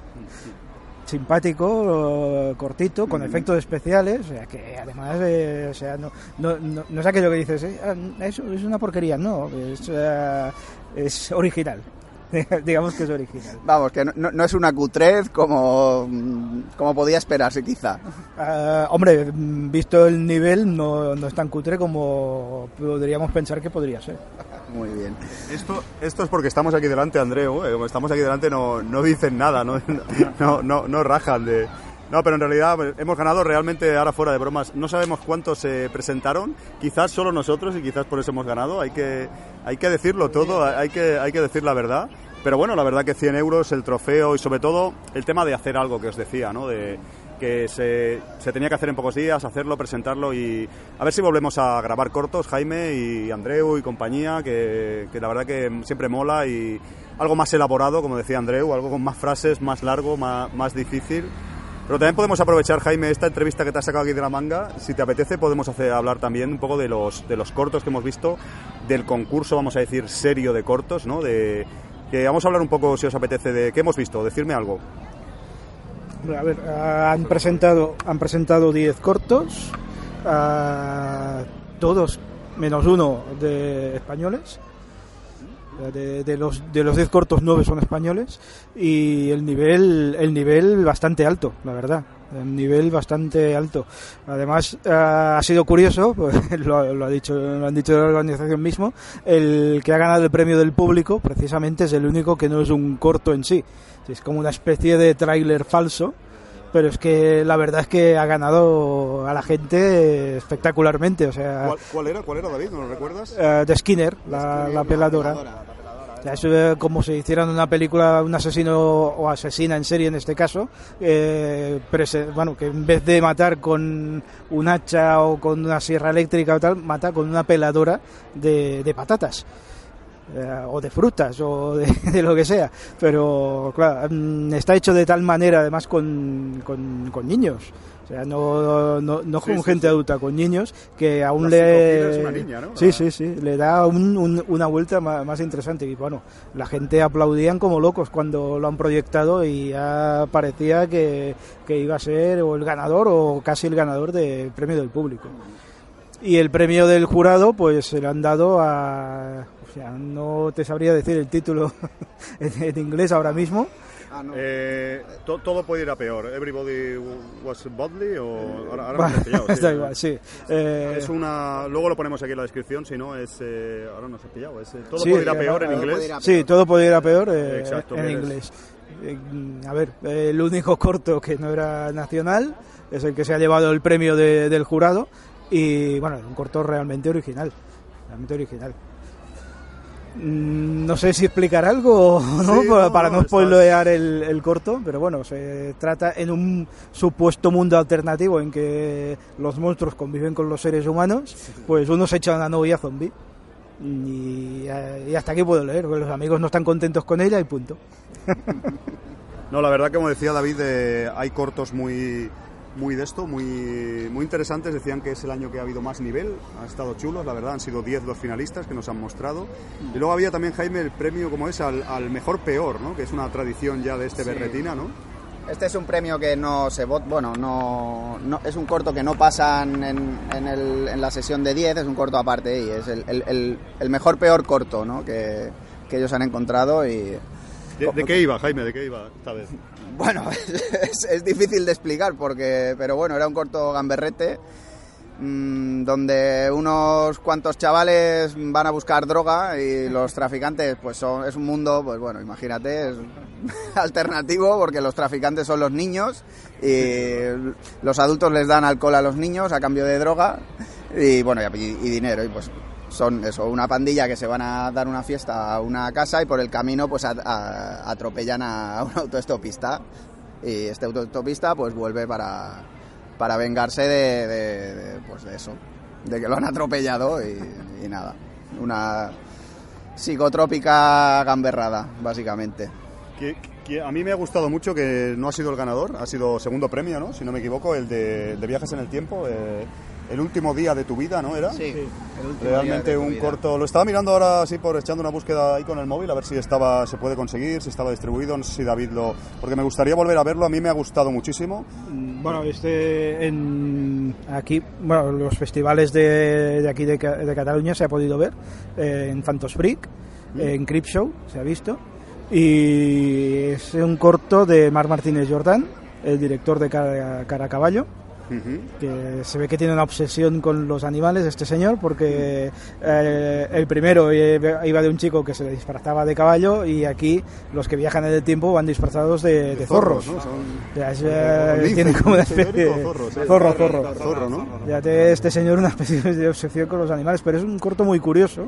simpático, cortito, con efectos especiales, o sea, que además, eh, o sea, no, no, no, no es aquello que dices, eh, ah, eso es una porquería, no, es, eh, es original, [LAUGHS] digamos que es original. Vamos, que no, no- es una cutrez como, como podía esperarse quizá. Ah, hombre, visto el nivel, no, no es tan cutre como podríamos pensar que podría ser. Muy bien. Esto, esto es porque estamos aquí delante, Andreu. eh, Como estamos aquí delante no, no dicen nada, no, no, no, no rajan de... No, pero en realidad pues, hemos ganado realmente, ahora fuera de bromas, no sabemos cuántos se presentaron, quizás solo nosotros y quizás por eso hemos ganado, hay que, hay que decirlo todo, hay que, hay que decir la verdad. Pero bueno, la verdad que 100 euros, el trofeo y sobre todo el tema de hacer algo que os decía, ¿no? De, que se, se tenía que hacer en pocos días, hacerlo, presentarlo y a ver si volvemos a grabar cortos, Jaime y Andreu y compañía, que, que la verdad que siempre mola y algo más elaborado, como decía Andreu, algo con más frases, más largo, más, más difícil. Pero también podemos aprovechar, Jaime, esta entrevista que te has sacado aquí de la manga. Si te apetece, podemos hacer, hablar también un poco de los, de los cortos que hemos visto, del concurso, vamos a decir, serio de cortos, ¿no? De, que vamos a hablar un poco, si os apetece, de qué hemos visto. Decirme algo. A ver, ah, han presentado han presentado 10 cortos, ah, todos menos uno de españoles. De, de los de los 10 cortos, 9 son españoles y el nivel el nivel bastante alto, la verdad. El nivel bastante alto. Además, ah, ha sido curioso, [LAUGHS] pues, lo, lo ha dicho, lo han dicho la organización mismo, el que ha ganado el premio del público, precisamente es el único que no es un corto en sí. Es como una especie de tráiler falso, pero es que la verdad es que ha ganado a la gente espectacularmente. O sea, ¿Cuál, cuál era? ¿Cuál era, David? ¿No lo recuerdas? eh, de Skinner, la, la peladora. Eso es como si hicieran una película, un asesino o asesina en serie en este caso, eh, bueno, que en vez de matar con un hacha o con una sierra eléctrica o tal, mata con una peladora de patatas. Eh, o de frutas o de, [LAUGHS] de lo que sea. Pero claro mm, está hecho de tal manera además con, con, con niños. O sea no, no, no con sí, gente sí. adulta con niños que aún La le es una niña, ¿no? sí La- sí sí. Le da un- un- una vuelta más, interesante. Y bueno la gente aplaudían como locos cuando lo han proyectado y ya parecía que, que iba a ser o el ganador o casi el ganador del premio del público. Y el premio del jurado pues se lo han dado a o sea no te sabría decir el título [LAUGHS] en, en inglés ahora mismo Ah, no. Eh, to- todo puede ir a peor. Everybody was bodily o ahora, ahora me pillado, [LAUGHS] sí. da igual sí Eh, Es una. Luego lo ponemos aquí en la descripción, si no es. eh, ahora nos has pillado. Es, eh, todo Sí, puede ir a peor en puede inglés. Sí, todo podía ir a peor eh, Exacto, en eres- inglés. Eh, a ver, eh, el único corto que no era nacional es el que se ha llevado el premio de- del jurado y bueno, un corto realmente original, realmente original. Mm, No sé si explicar algo o [LAUGHS] no, Sí, para, no, para spoilear el, el corto, pero bueno, se trata en un supuesto mundo alternativo en que los monstruos conviven con los seres humanos, pues uno se echa una novia zombie. Y, y hasta aquí puedo leer, porque los amigos no están contentos con ella y punto. [LAUGHS] No, la verdad, como decía David, eh, hay cortos muy, muy de esto, muy, muy interesantes. Decían que es el año que ha habido más nivel, ha estado chulos, la verdad, han sido 10 los finalistas que nos han mostrado. Y luego había también, Jaime, el premio como es al, al mejor peor, ¿no? que es una tradición ya de este Berretina, ¿no? Este es un premio que no se vota, bueno, no, no- es un corto que no pasan en, en, el- en la sesión de 10, es un corto aparte y es el, el- el- el mejor peor corto ¿no? que, que ellos han encontrado y ¿De, de qué iba, Jaime? ¿De qué iba esta vez? Bueno, [LAUGHS] es, es difícil de explicar porque, pero bueno, era un corto gamberrete mm, donde unos cuantos chavales van a buscar droga y los traficantes, pues son, es un mundo, pues bueno, imagínate, es [LAUGHS] alternativo porque los traficantes son los niños y los adultos les dan alcohol a los niños a cambio de droga y bueno, y, y dinero y pues son eso, una pandilla que se van a dar una fiesta a una casa y por el camino pues a- a- atropellan a un autoestopista y este autoestopista pues vuelve para, para vengarse de, de- pues de eso, de que lo han atropellado y, nada, una psicotrópica gamberrada básicamente. Que a mí me ha gustado mucho que no ha sido el ganador, ha sido segundo premio, ¿no? Si no me equivoco, el de, el de Viajes en el Tiempo, eh, el último día de tu vida, ¿no era? Sí, el último día Realmente de un vida. corto. Lo estaba mirando ahora así por echando una búsqueda ahí con el móvil a ver si estaba se puede conseguir, si estaba distribuido, no sé si David lo porque me gustaría volver a verlo, a mí me ha gustado muchísimo. Mm, Bueno, este en aquí, bueno, los festivales de, de aquí de, Ca- de Cataluña se ha podido ver eh, en Phantos Freak, en Crip Show se ha visto y es un corto de Marc Martínez Jordán, el director de Cara, Cara a Que se ve que tiene una obsesión con los animales este señor porque eh, el primero iba de un chico que se disfrazaba de caballo y aquí los que viajan en el tiempo van disfrazados de, de zorros. ¿no? Son- O sea, es, o eh, tiene como una [LAUGHS] especie zorros, sí. zorro, zorro. Zorro, ¿no? Ya tiene este señor una [LAUGHS] especie de obsesión con los animales, pero es un corto muy curioso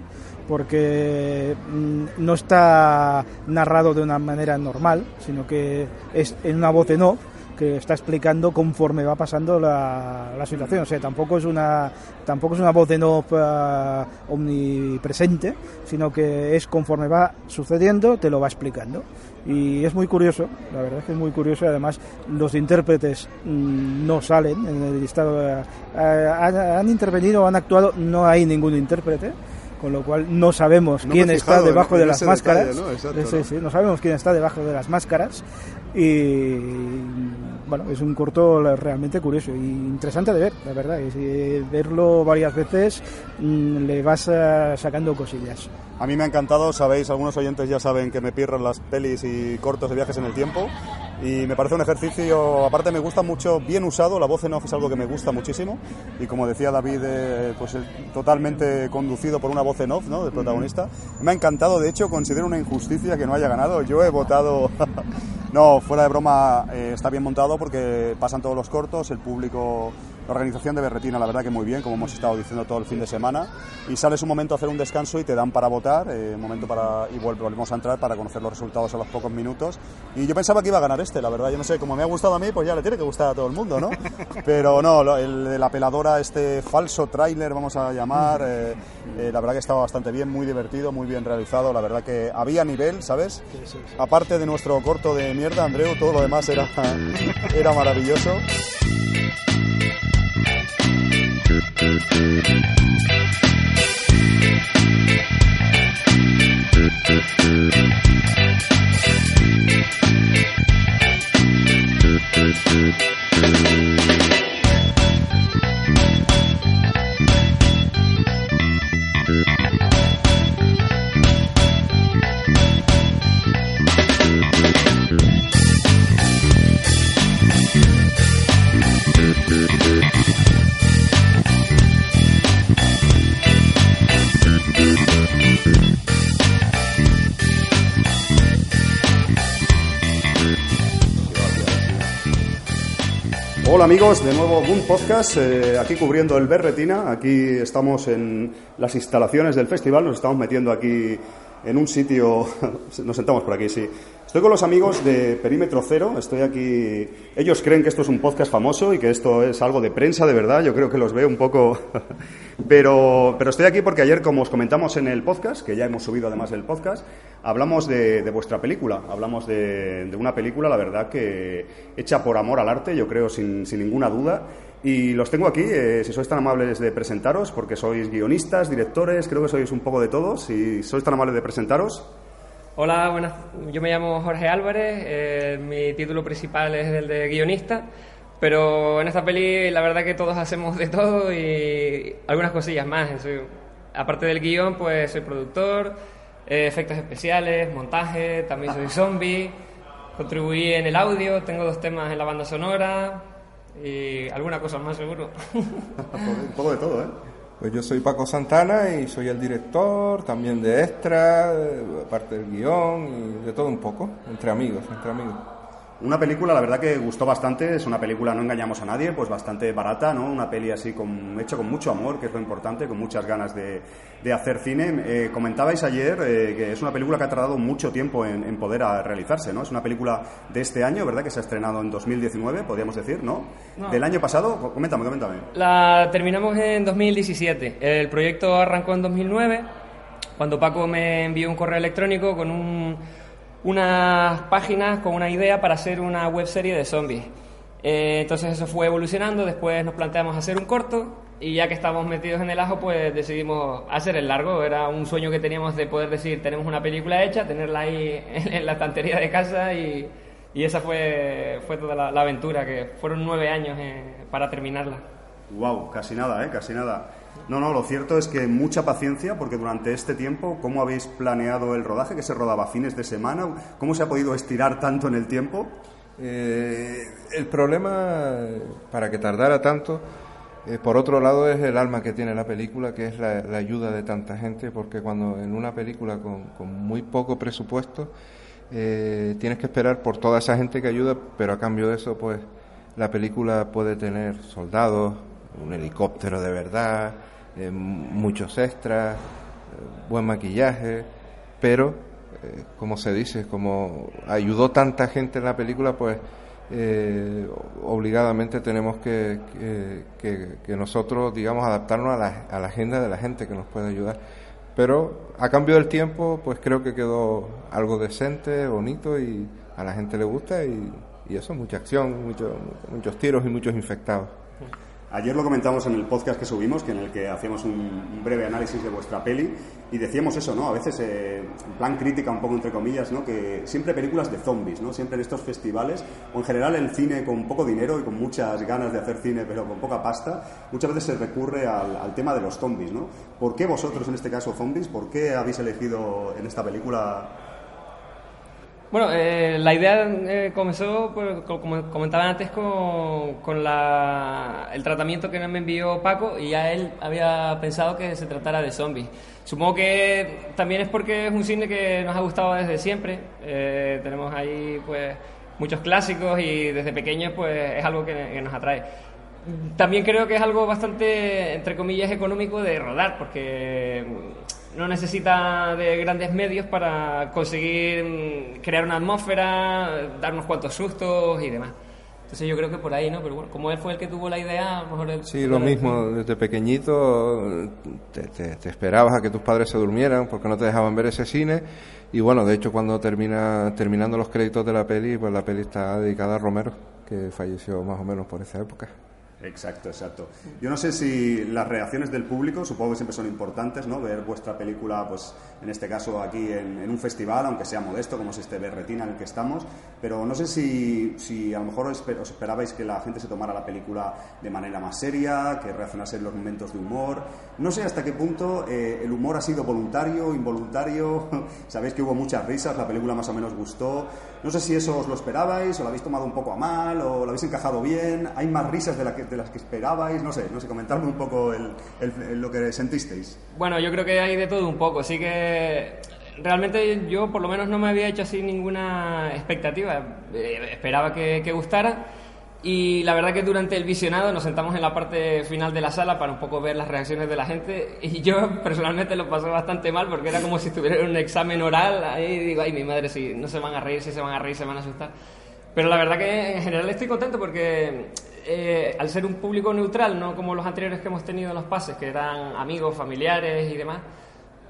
porque mm, no está narrado de una manera normal, sino que es en una voz en off que está explicando conforme va pasando la, la situación. O sea, tampoco es una tampoco es una voz en off eh, omnipresente, sino que es conforme va sucediendo, te lo va explicando. Y es muy curioso, la verdad es que es muy curioso. y Además, los intérpretes mm, no salen en el listado. eh, eh, han, han intervenido, han actuado, no hay ningún intérprete. Con lo cual no sabemos No quién está debajo de las máscaras. detalle, ¿no? Exacto, Sí, ¿no? sí, no sabemos quién está debajo de las máscaras. Y bueno, es un corto realmente curioso y interesante de ver, la verdad. Y si verlo varias veces mm, le vas eh, sacando cosillas. A mí me ha encantado, sabéis, algunos oyentes ya saben que me pierran las pelis y cortos de viajes en el tiempo y me parece un ejercicio, aparte me gusta mucho, bien usado, la voz en off es algo que me gusta muchísimo y como decía David, eh, pues el- totalmente conducido por una voz en off, ¿no?, del protagonista. Me ha encantado, de hecho considero una injusticia que no haya ganado, yo he votado... [LAUGHS] No, fuera de broma, eh, está bien montado porque pasan todos los cortos, el público, la organización de Berretina, la verdad que muy bien, como hemos estado diciendo todo el fin de semana, y sales un momento a hacer un descanso y te dan para votar, eh, un momento para y volvemos a entrar para conocer los resultados a los pocos minutos. Y yo pensaba que iba a ganar este, la verdad, yo no sé, como me ha gustado a mí, pues ya le tiene que gustar a todo el mundo, ¿no? [LAUGHS] Pero no, el de la peladora, este falso tráiler, vamos a llamar, eh, eh, la verdad que estaba bastante bien, muy divertido, muy bien realizado, la verdad que había nivel, ¿sabes? Aparte de nuestro corto de mierda, Andreu, todo lo demás era, [LAUGHS] era maravilloso. Thank Hola amigos, de nuevo Boom Podcast, eh, aquí cubriendo el Berretina, aquí estamos en las instalaciones del festival, nos estamos metiendo aquí en un sitio, [LAUGHS] nos sentamos por aquí, sí, Estoy con los amigos de Perímetro Cero, estoy aquí. Ellos creen que esto es un podcast famoso y que esto es algo de prensa de verdad, yo creo que los veo un poco. [LAUGHS] pero, pero estoy aquí porque ayer, como os comentamos en el podcast, que ya hemos subido además el podcast, hablamos de, vuestra película, hablamos de, una película, la verdad, que hecha por amor al arte, yo creo, sin, sin ninguna duda. Y los tengo aquí, eh, si sois tan amables de presentaros, porque sois guionistas, directores, creo que sois un poco de todos, si sois tan amables de presentaros. Hola, buenas. Yo me llamo Jorge Álvarez, eh, mi título principal es el de guionista, pero en esta peli la verdad que todos hacemos de todo y algunas cosillas más. aparte del guion, pues soy productor, eh, efectos especiales, montaje, también soy zombie, contribuí en el audio, tengo dos temas en la banda sonora y alguna cosa más seguro. [LAUGHS] Un poco de todo, ¿eh? Pues yo soy Paco Santana y soy el director, también de extra, parte del guion y de todo un poco, entre amigos, entre amigos. Una película, la verdad que gustó bastante, es una película, no engañamos a nadie, pues bastante barata, ¿no? Una peli así con, hecha con mucho amor, que es lo importante, con muchas ganas de, de hacer cine. Eh, comentabais ayer eh, que es una película que ha tardado mucho tiempo en, poder realizarse, ¿no? Es una película de este año, ¿verdad? Que se ha estrenado en 2019, podríamos decir, ¿no? Del año pasado, coméntame, coméntame. La terminamos en 2017. El proyecto arrancó en 2009, cuando Paco me envió un correo electrónico con un unas páginas con una idea para hacer una web serie de zombies. Eh, entonces eso fue evolucionando, después nos planteamos hacer un corto y ya que estábamos metidos en el ajo, pues decidimos hacer el largo. Era un sueño que teníamos de poder decir, tenemos una película hecha, tenerla ahí [LAUGHS] en, la estantería de casa y, y esa fue, fue toda la, aventura, que fueron nueve años eh, para terminarla. Wow, casi nada, ¿eh? Casi nada. No, no, lo cierto es que mucha paciencia, porque durante este tiempo, ¿cómo habéis planeado el rodaje? ¿Que se rodaba fines de semana? ¿Cómo se ha podido estirar tanto en el tiempo? Eh, el problema, para que tardara tanto, eh, por otro lado, es el alma que tiene la película, que es la, ayuda de tanta gente, porque cuando en una película con, muy poco presupuesto, eh, tienes que esperar por toda esa gente que ayuda, pero a cambio de eso, pues la película puede tener soldados, un helicóptero de verdad, eh, muchos extras, eh, buen maquillaje, pero, eh, como se dice, como ayudó tanta gente en la película, pues obligadamente tenemos que, que, nosotros, digamos, adaptarnos a la, a la agenda de la gente que nos puede ayudar. Pero a cambio del tiempo, pues creo que quedó algo decente, bonito y a la gente le gusta y, y eso, mucha acción, muchos tiros y muchos infectados. Ayer lo comentamos en el podcast que subimos, que en el que hacíamos un, breve análisis de vuestra peli y decíamos eso, ¿no? A veces, eh, plan crítica un poco entre comillas, ¿no? Que siempre películas de zombies, ¿no? Siempre en estos festivales, o en general el cine con poco dinero y con muchas ganas de hacer cine, pero con poca pasta, muchas veces se recurre al, al tema de los zombies, ¿no? ¿Por qué vosotros, en este caso, zombies? ¿Por qué habéis elegido en esta película bueno, eh, la idea eh, comenzó, como comentaba antes, con, con la, el tratamiento que me envió Paco y ya él había pensado que se tratara de zombies. Supongo que también es porque es un cine que nos ha gustado desde siempre. Eh, tenemos ahí pues muchos clásicos y desde pequeños pues es algo que, que nos atrae. También creo que es algo bastante, entre comillas, económico de rodar, porque no necesita de grandes medios para conseguir mm, crear una atmósfera, dar unos cuantos sustos y demás. Entonces yo creo que por ahí, ¿no? Pero bueno, como él fue el que tuvo la idea, a lo mejor él... Sí, lo mismo, desde pequeñito te, te, esperabas a que tus padres se durmieran porque no te dejaban ver ese cine y bueno, de hecho cuando termina terminando los créditos de la peli, pues la peli está dedicada a Romero, que falleció más o menos por esa época. Exacto, exacto. Yo no sé si las reacciones del público, supongo que siempre son importantes, ¿no? Ver vuestra película, pues en este caso aquí en, un festival, aunque sea modesto, como es este Berretina en el que estamos, pero no sé si, si a lo mejor os esperabais que la gente se tomara la película de manera más seria, que reaccionase en los momentos de humor. No sé hasta qué punto eh, el humor ha sido voluntario, involuntario. [LAUGHS] Sabéis que hubo muchas risas, la película más o menos gustó. No sé si eso os lo esperabais, o lo habéis tomado un poco a mal, o lo habéis encajado bien. Hay más risas de, las que esperabais, no sé, no sé, comentarme un poco lo que sentisteis. Bueno, yo creo que hay de todo un poco, así que realmente yo por lo menos no me había hecho así ninguna expectativa. Eh, esperaba que, gustara Y la verdad que durante el visionado nos sentamos en la parte final de la sala para un poco ver las reacciones de la gente [LAUGHS] y yo personalmente lo pasé bastante mal porque era como si estuviera en un examen oral ahí digo, ay mi madre, si no se van a reír, si se van a reír, se van a asustar. Pero la verdad que en general estoy contento porque eh, al ser un público neutral, no como los anteriores que hemos tenido en los pases, que eran amigos, familiares y demás,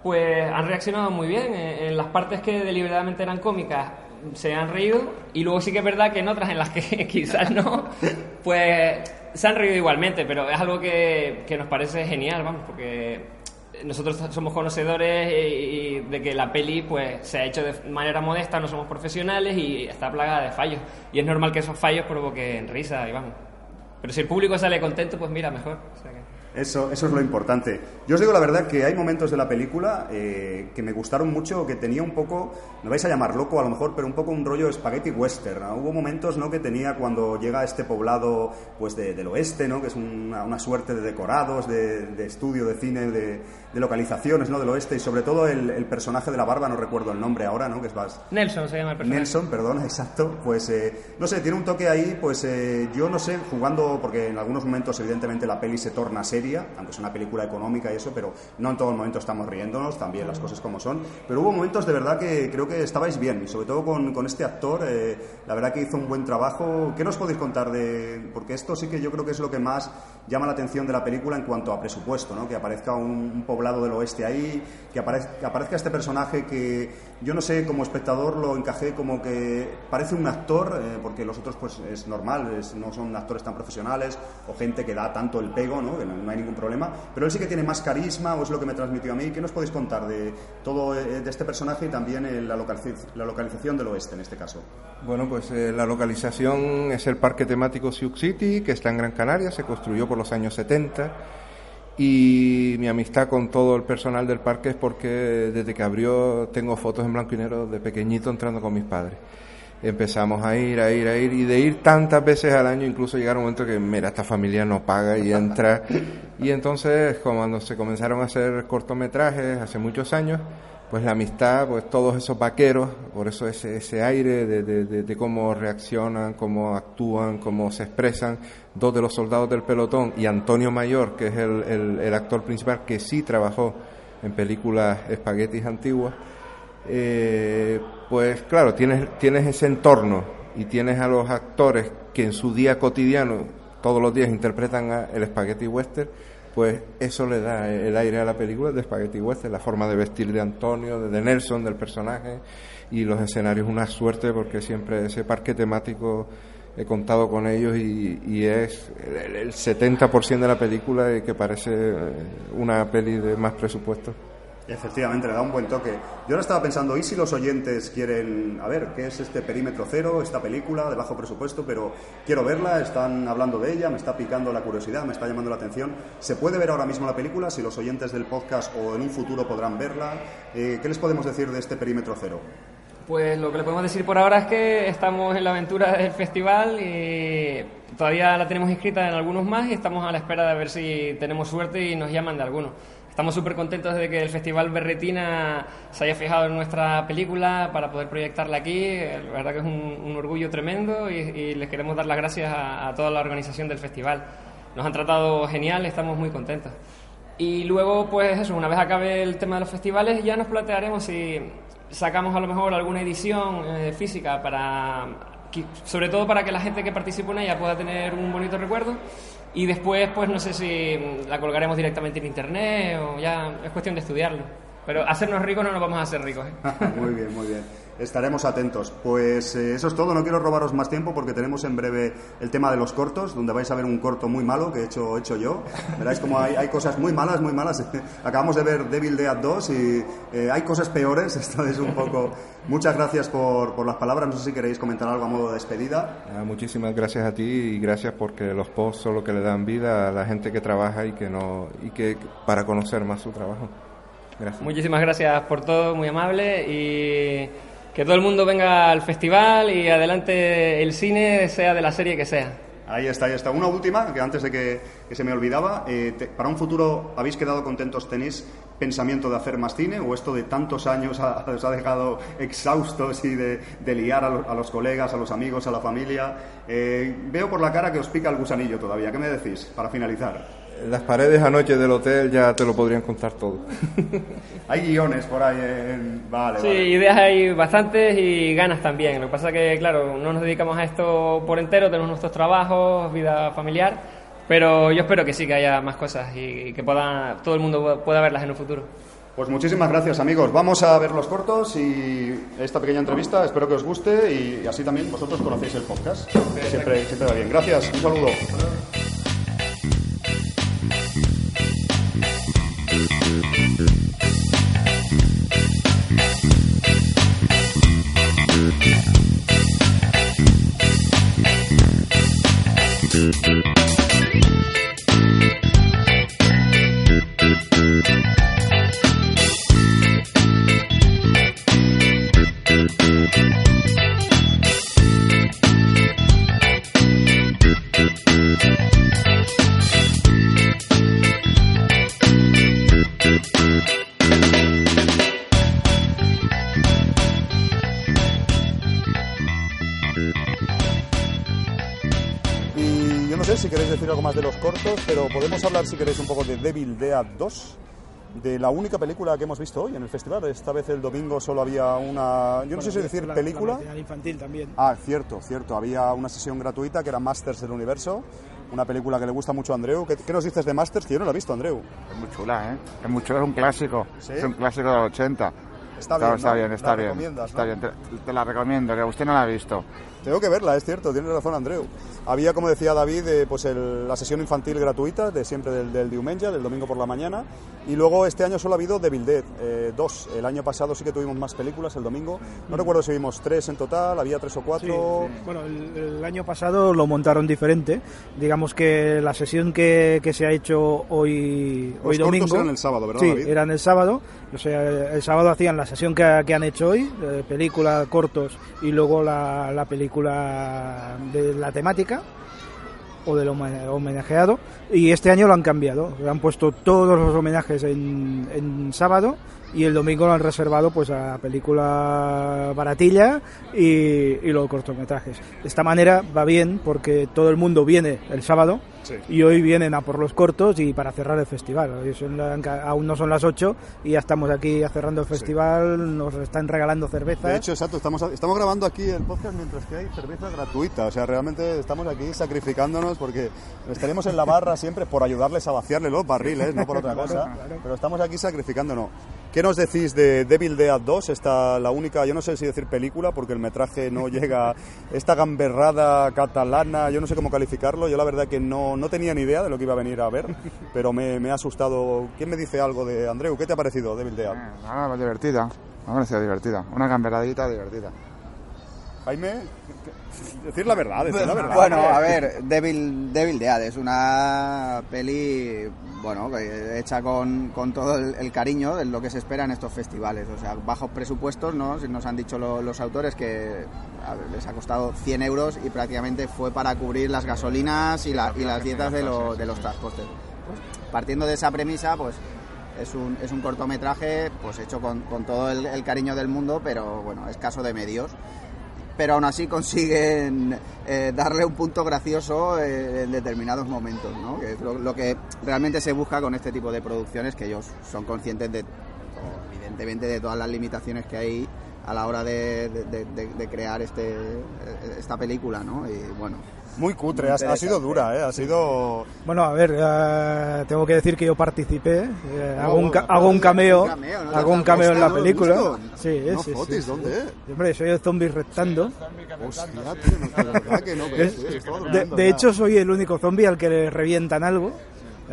pues han reaccionado muy bien. En, las partes que deliberadamente eran cómicas se han reído y luego sí que es verdad que en otras en las que [LAUGHS] quizás no, pues se han reído igualmente, pero es algo que, que nos parece genial, vamos, porque nosotros somos conocedores de que la peli pues se ha hecho de manera modesta, no somos profesionales y está plagada de fallos. Y es normal que esos fallos provoquen risa y vamos. Pero si el público sale contento, pues mira, mejor. Eso, eso es lo importante. Yo os digo la verdad que hay momentos de la película eh, que me gustaron mucho, que tenía un poco, me vais a llamar loco a lo mejor, pero un poco un rollo spaghetti western. ¿no? Hubo momentos ¿no? que tenía cuando llega a este poblado pues de- del oeste, ¿no? que es una, una suerte de decorados, de, de estudio, de cine, de, de localizaciones ¿no? del oeste y sobre todo el, el personaje de la barba, no recuerdo el nombre ahora, ¿no? que es más, Nelson se llama el personaje. Nelson, perdón, [LAUGHS] exacto. Pues eh, no sé, tiene un toque ahí, pues eh, yo no sé, jugando, porque en algunos momentos evidentemente la peli se torna seria, aunque es una película económica y eso, pero no en todo el momento estamos riéndonos, también las cosas como son. Pero hubo momentos de verdad que creo que estabais bien, y sobre todo con, con este actor, eh, la verdad que hizo un buen trabajo. ¿Qué nos podéis contar de...? Porque esto sí que yo creo que es lo que más llama la atención de la película en cuanto a presupuesto, ¿no? Que aparezca un, un poblado del oeste ahí, que aparezca, que aparezca este personaje que yo no sé, como espectador lo encajé como que parece un actor, eh, porque los otros pues es normal, es- no son actores tan profesionales o gente que da tanto el pego, ¿no? que no, no hay ningún problema, pero él sí que tiene más carisma o es lo que me transmitió a mí. ¿Qué nos podéis contar de todo eh, de este personaje y también eh, la, localiz- la localización del oeste en este caso? Bueno, pues eh, la localización es el parque temático Sioux City, que está en Gran Canaria, se construyó por los años 70. Y mi amistad con todo el personal del parque es porque desde que abrió tengo fotos en blanco y negro de pequeñito entrando con mis padres. Empezamos a ir, a ir, a ir, y de ir tantas veces al año, incluso llegar un momento que, mira, esta familia no paga y entra. Y entonces, cuando se comenzaron a hacer cortometrajes hace muchos años, pues la amistad, pues todos esos vaqueros, por eso ese, ese aire de, de- de- de cómo reaccionan, cómo actúan, cómo se expresan, dos de los soldados del pelotón y Antonio Mayor, que es el, el- actor principal que sí trabajó en películas espaguetis antiguas, eh, pues claro, tienes, tienes ese entorno y tienes a los actores que en su día cotidiano, todos los días interpretan a el spaghetti western, pues eso le da el aire a la película de spaghetti western, la forma de vestir de Antonio, de Nelson, del personaje, y los escenarios una suerte porque siempre ese parque temático he contado con ellos y, es el, el 70% de la película y que parece eh, una peli de más presupuesto. Efectivamente, le da un buen toque. Yo ahora estaba pensando, ¿y si los oyentes quieren, a ver, qué es este perímetro cero, esta película de bajo presupuesto, pero quiero verla, están hablando de ella, me está picando la curiosidad, me está llamando la atención. ¿Se puede ver ahora mismo la película? Si los oyentes del podcast o en un futuro podrán verla, eh, ¿qué les podemos decir de este perímetro cero? Pues lo que le podemos decir por ahora es que estamos en la aventura del festival y todavía la tenemos inscrita en algunos más y estamos a la espera de ver si tenemos suerte y nos llaman de alguno. Estamos súper contentos de que el Festival Berretina se haya fijado en nuestra película para poder proyectarla aquí. La verdad que es un, un orgullo tremendo y, y les queremos dar las gracias a, a toda la organización del festival. Nos han tratado genial, estamos muy contentos. Y luego, pues eso, una vez acabe el tema de los festivales, ya nos plantearemos si sacamos a lo mejor alguna edición eh, física para, sobre todo para que la gente que participe en ella pueda tener un bonito recuerdo. Y después, pues no sé si la colgaremos directamente en internet o ya es cuestión de estudiarlo. Pero hacernos ricos no nos vamos a hacer ricos. ¿eh? [LAUGHS] muy bien, muy bien. Estaremos atentos. Pues eh, eso es todo. No quiero robaros más tiempo porque tenemos en breve el tema de los cortos, donde vais a ver un corto muy malo que he hecho, he hecho yo. Veréis como hay, hay cosas muy malas, muy malas. [LAUGHS] Acabamos de ver Devil Dead 2 y eh, hay cosas peores. [LAUGHS] Esto es un poco. Muchas gracias por, por las palabras. No sé si queréis comentar algo a modo de despedida. Ah, muchísimas gracias a ti y gracias porque los posts son lo que le dan vida a la gente que trabaja y que no y que para conocer más su trabajo. Gracias. Muchísimas gracias por todo, muy amable y que todo el mundo venga al festival y adelante el cine, sea de la serie que sea. Ahí está, ahí está. Una última, que antes de que, se me olvidaba. eh, ¿Para un futuro habéis quedado contentos? ¿Tenéis pensamiento de hacer más cine? ¿O esto de tantos años [LAUGHS] os ha dejado exhaustos y de, liar a los colegas, a los amigos, a la familia? Eh, veo por la cara que os pica el gusanillo todavía. ¿Qué me decís para finalizar? Las paredes anoche del hotel ya te lo podrían contar todo. [LAUGHS] Hay guiones por ahí. en- Vale, Sí, vale. ideas hay bastantes y ganas también. Lo que pasa que, claro, no nos dedicamos a esto por entero, tenemos nuestros trabajos, vida familiar, pero yo espero que sí que haya más cosas y que pueda, todo el mundo pueda verlas en un futuro. Pues muchísimas gracias amigos. Vamos a ver los cortos y esta pequeña entrevista espero que os guste y así también vosotros conocéis el podcast. que Siempre, siempre va bien. Gracias, un saludo. Decir algo más de los cortos, pero podemos hablar si queréis un poco de Devil Dead 2, de la única película que hemos visto hoy en el festival. Esta vez el domingo solo había una, yo no sé si decir La- película. La infantil también. Ah, cierto, cierto. Había una sesión gratuita que era Masters del Universo, una película que le gusta mucho a Andreu. ¿Qué, qué nos dices de Masters? Que yo no la he visto, Andreu. Es muy chula, ¿eh? Es muy chula, es un clásico. ¿Sí? Es un clásico de los 80. Está bien, Está bien, La está bien. recomiendas, Está ¿no? bien, te, te la recomiendo, que usted no la ha visto. Tengo que verla, es cierto, tiene razón Andreu. Había, como decía David, eh, pues el- la sesión infantil gratuita de siempre del, del diumenge, del domingo por la mañana. Y luego este año solo ha habido Devil Dead 2. El año pasado sí que tuvimos más películas el domingo. No recuerdo si vimos tres en total, había tres o Sí, cuatro. Bueno, el, el año pasado lo montaron diferente. Digamos que la sesión que, que se ha hecho hoy, Los hoy domingo. eran el sábado, ¿verdad, Sí, David? eran el sábado. O sea, el sábado hacían la sesión que, que han hecho hoy, eh, película, cortos y luego la, la película de la temática o del home- homenajeado y este año lo han cambiado. Han puesto todos los homenajes en, en sábado y el domingo lo han reservado pues a película baratilla y, y los cortometrajes. De esta manera va bien porque todo el mundo viene el sábado Sí. y hoy vienen a por los cortos y para cerrar el festival Hoy son aún no son las 8 y ya estamos aquí cerrando el festival nos están regalando cervezas De hecho, exacto, estamos, estamos grabando aquí el podcast mientras que hay cerveza gratuita. O sea, realmente estamos aquí sacrificándonos porque estaremos en la barra siempre por ayudarles a vaciarle los barriles, no por otra cosa. [LAUGHS] Pero estamos aquí sacrificándonos. ¿Qué nos decís de Devil Dead 2? Esta, la única, yo no sé si decir película porque el metraje no llega. Esta gamberrada catalana, yo no sé cómo calificarlo. Yo la verdad que no, no tenía ni idea de lo que iba a venir a ver, pero me, me ha asustado. ¿Quién me dice algo de Andreu? ¿Qué te ha parecido Devil Dead? Ah, divertida. Me ha parecido divertida. Una gamberadita divertida. Jaime, decir la verdad, decir la verdad. Bueno, a ver, Devil, Devil Dead es una peli, bueno, hecha con, con todo el, el cariño de lo que se espera en estos festivales. O sea, bajos presupuestos, ¿no? Nos han dicho lo- los autores que a ver, les ha costado 100 euros y prácticamente fue para cubrir las gasolinas y, la- y las dietas de, lo- de los transportes. Pues, partiendo de esa premisa, pues es un, es un cortometraje pues hecho con, con todo el, el cariño del mundo, pero bueno, escaso de medios pero aún así consiguen eh, darle un punto gracioso eh, en determinados momentos, ¿no? que es lo, que realmente se busca con este tipo de producciones, que ellos son conscientes de, evidentemente, de todas las limitaciones que hay a la hora de- de crear este, esta película, ¿no? Y bueno, Muy cutre, ha, ha sido dura, ¿eh? Ha sido... Bueno, a ver, eh, tengo que decir que yo participé, eh, hago, un, ca- Oh, hago un cameo, un cameo, ¿no? hago un ¿Te cameo en la película. visto? Sí, No sí, fotis, sí, ¿dónde? sí. Hombre, soy el zombie rectando. Hostia, tío, no, de Es- hecho, soy el único zombie al que le revientan algo.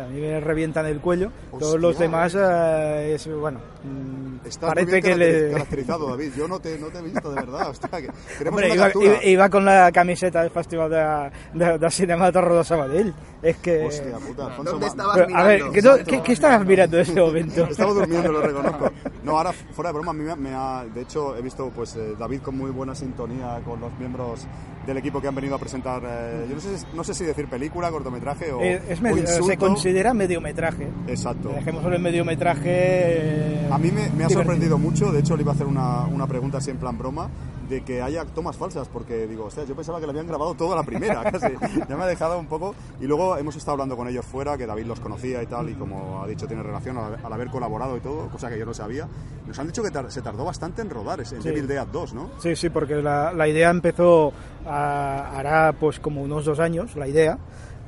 A mí me revientan el cuello. Todos los demás, eh, es, bueno, mm, parece que le... caracterizado, David. Yo no te, no te he visto, de verdad. Hostia, que queremos Hombre, una iba, captura. iba- iba con la camiseta del Festival de, de, de Cinema de Terror de Sabadell. Es que... Hostia puta, Alfonso. ¿dónde estabas Pero, a ver, qué- qué estabas mirando en ese momento? Estaba durmiendo, lo reconozco. No, ahora fuera de broma, a mí me, ha, de hecho he visto pues eh, David con muy buena sintonía con los miembros del equipo que han venido a presentar, eh, yo no sé, no sé si decir película, cortometraje o, Eh, es o medio- se insulto. considera mediometraje. Exacto. Dejémoslo en mediometraje. eh, A mí me, me ha divertido. sorprendido mucho, de hecho le iba a hacer una, una pregunta así en plan broma, de que haya tomas falsas, porque digo, hostia, yo pensaba que le habían grabado toda la primera, [LAUGHS] casi. Ya me ha dejado un poco. Y luego hemos estado hablando con ellos fuera, que David los conocía y tal, y como ha dicho, tiene relación al, al haber colaborado y todo, cosa que yo no sabía. Nos han dicho que tar- se tardó bastante en rodar, en Sí. Devil Dead 2, ¿no? Sí, sí, porque la, la idea empezó a- hará pues como unos dos años, la idea,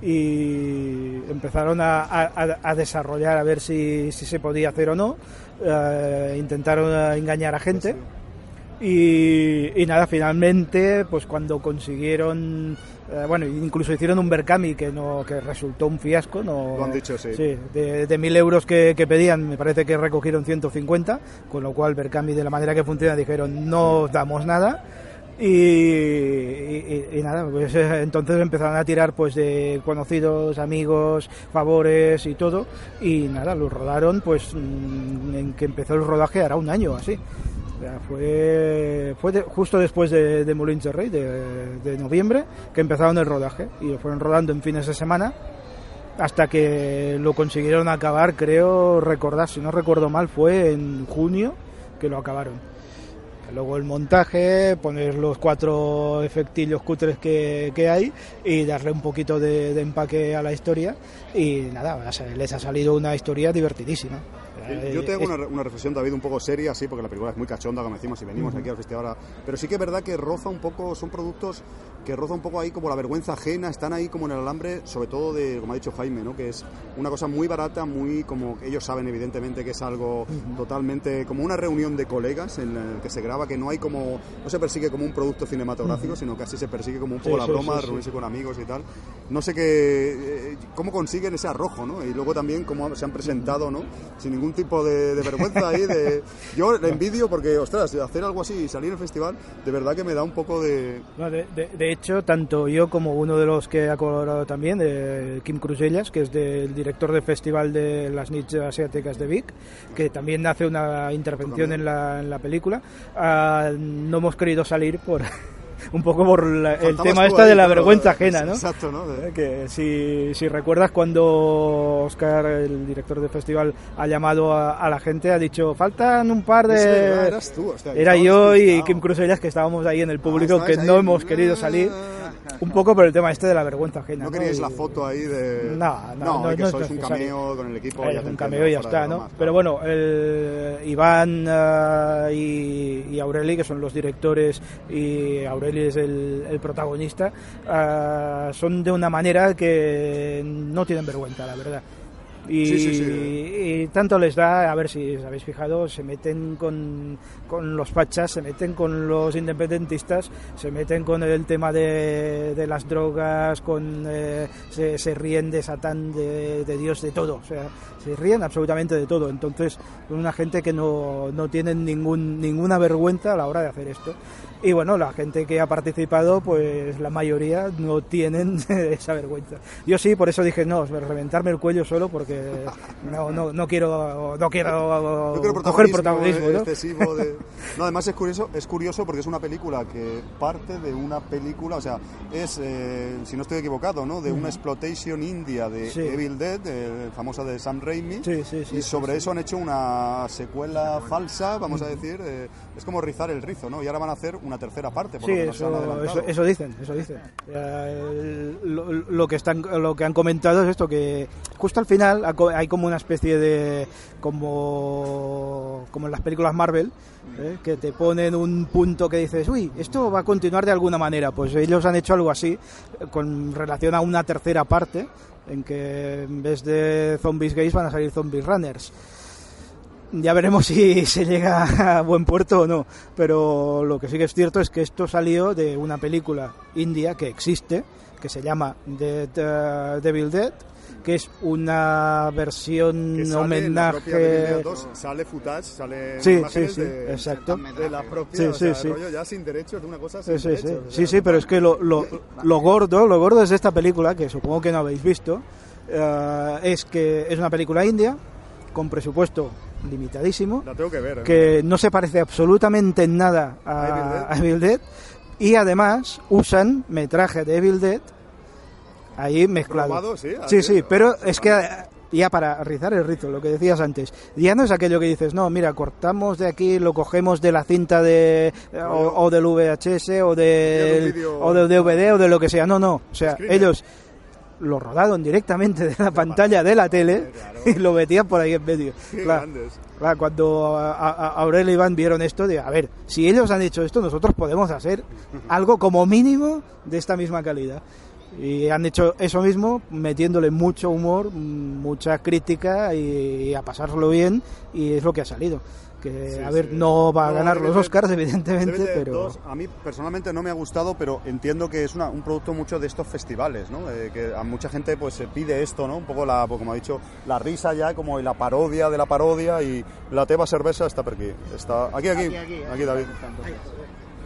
y empezaron a, a- a desarrollar a ver si, si se podía hacer o no. Eh, intentaron eh, engañar a gente. Y, y nada, finalmente, pues cuando consiguieron, eh, bueno, incluso hicieron un Berkami que no que resultó un fiasco, no, Lo han dicho, sí. de, de mil euros que, que pedían, me parece que recogieron 150, con lo cual Berkami de la manera que funciona dijeron no os damos nada. Y, y- y nada, pues eh, entonces empezaron a tirar pues de conocidos, amigos, favores y todo. Y nada, lo rodaron pues mm, en que empezó el rodaje hará un año así. Fue fue justo después de, de Molins de Rey, de, noviembre, que empezaron el rodaje. Y lo fueron rodando en fines de semana hasta que lo consiguieron acabar, creo recordar, si no recuerdo mal, fue en junio que lo acabaron. Luego el montaje, poner los cuatro efectillos cutres que, que hay y darle un poquito de, empaque a la historia. Y nada, les ha salido una historia divertidísima. Yo Eh, te hago una, una reflexión, David, un poco seria, sí, porque la película es muy cachonda, como decimos, y venimos aquí al festival. ahora. Pero sí que es verdad que roza un poco, son productos que roza un poco ahí como la vergüenza ajena, están ahí como en el alambre, sobre todo de, como ha dicho Jaime, ¿no? que es una cosa muy barata, muy como ellos saben evidentemente que es algo totalmente como una reunión de colegas en el que se graba, que no hay como, no se persigue como un producto cinematográfico, sino casi se persigue como un poco Sí, la sí, broma, sí, reunirse con amigos y tal. No sé qué, eh, cómo consiguen ese arrojo, ¿no? Y luego también cómo se han presentado, ¿no? Sin ningún tipo de, de vergüenza ahí, de... Yo le envidio porque, ostras, hacer algo así y salir al festival, de verdad que me da un poco de... No, de- de hecho, tanto yo como uno de los que ha colaborado también, de Kim Crusellas, que es del director del Festival de las Nits Asiáticas de Vic, que también hace una intervención en la, en la película, ah, no hemos querido salir por [LAUGHS] un poco por la- el tema este de la vergüenza ajena, ¿no? Exacto, ¿no? De- Que si, si recuerdas cuando Oscar, el director del festival, ha llamado a, a la gente, ha dicho, faltan un par de... Verdad, eras tú, Era yo y. Kim Crusellas que estábamos ahí en el público, estabais que ahí. no hemos querido salir. Un poco por el tema este de la vergüenza ajena. ¿No queríais la foto ahí de...? No, no, no, que no es sois un cameo con el equipo. Eh, ya es un cameo y ya está, ¿no? Pero bueno, el Iván eh, y, y Aureli, que son los directores, y Aureli es el, el protagonista, eh, son de una manera que no tienen vergüenza, la verdad. Y, Sí, sí, sí. y tanto les da, a ver si os habéis fijado, se meten con, con los fachas, se meten con los independentistas, se meten con el tema de, de las drogas, con eh, se, se ríen de Satán, de, de Dios, de todo. O sea, se ríen absolutamente de todo. Entonces, una gente que no, no tienen ningún, ninguna vergüenza a la hora de hacer esto. Y bueno, la gente que ha participado, pues la mayoría no tienen [LAUGHS] esa vergüenza. Yo sí, por eso dije, no, reventarme el cuello solo porque no, no, no quiero, no quiero, creo coger protagonismo protagonismo. eh, ¿no? excesivo de- [LAUGHS] No, además es curioso, es curioso porque es una película que parte de una película, o sea, es, eh, si no estoy equivocado, ¿no? De una exploitation india de Sí. Evil Dead, eh, famosa de Sam Raimi. Sí, sí, y sobre eso han hecho una secuela falsa, vamos a decir. eh, es como rizar el rizo, ¿no? Y ahora van a hacer una tercera parte, por Sí, lo que nos han eso, dicen, eso dicen. Eh, lo, lo que están, lo que han comentado es esto que justo al final hay como una especie de como como en las películas Marvel ¿eh? que te ponen un punto que dices, uy, esto va a continuar de alguna manera. Pues ellos han hecho algo así con relación a una tercera parte en que en vez de zombies gays van a salir zombies runners. Ya veremos [LAUGHS] si se llega a buen puerto o no. Pero lo que sí que es cierto es que esto salió de una película india que existe, que se llama Dead, eh, Devil Dead, que es una versión Que sale en homenaje. 2, sale footage, sale Sí, imágenes sí, sí, de, exacto. de la propia, Sí, o sea, sí, sí. rollo ya sin derechos de una cosa Sí, sin sí, sí. derechos, o sea, sí, pero es que lo, lo, lo gordo, lo gordo es de esta película, que supongo que no habéis visto, eh, es que es una película india, con presupuesto limitadísimo, La tengo que ver. ¿eh? que no se parece absolutamente en nada a, Evil Dead. a Evil Dead, y además usan metraje de Evil Dead ahí mezclado. Probado, sí, sí, pero es que ya para rizar el rito, lo que decías antes, ya no es aquello que dices, no, mira, cortamos de aquí, lo cogemos de la cinta de o, o del VHS o del o del DVD o de lo que sea, no, no, o sea, ellos lo rodaron directamente de la pantalla de la tele [LAUGHS] y lo metían por ahí en medio. Claro. cuando a- a- Aurel y Iván vieron esto, de, a ver, si ellos han hecho esto, nosotros podemos hacer [LAUGHS] algo como mínimo de esta misma calidad. Y han hecho eso mismo, metiéndole mucho humor, mucha crítica y, y a pasarlo bien, y es lo que ha salido. Que, Sí, a ver, sí. no va a No, ganar los Oscars, evidentemente, pero... 2, a mí personalmente no me ha gustado, pero entiendo que es una- un producto mucho de estos festivales, ¿no? Eh, que a mucha gente pues se pide esto, ¿no? Un poco la, pues, como ha dicho, la risa ya, como la parodia de la parodia y la teba cerveza está por aquí. Está aquí, aquí, aquí, David.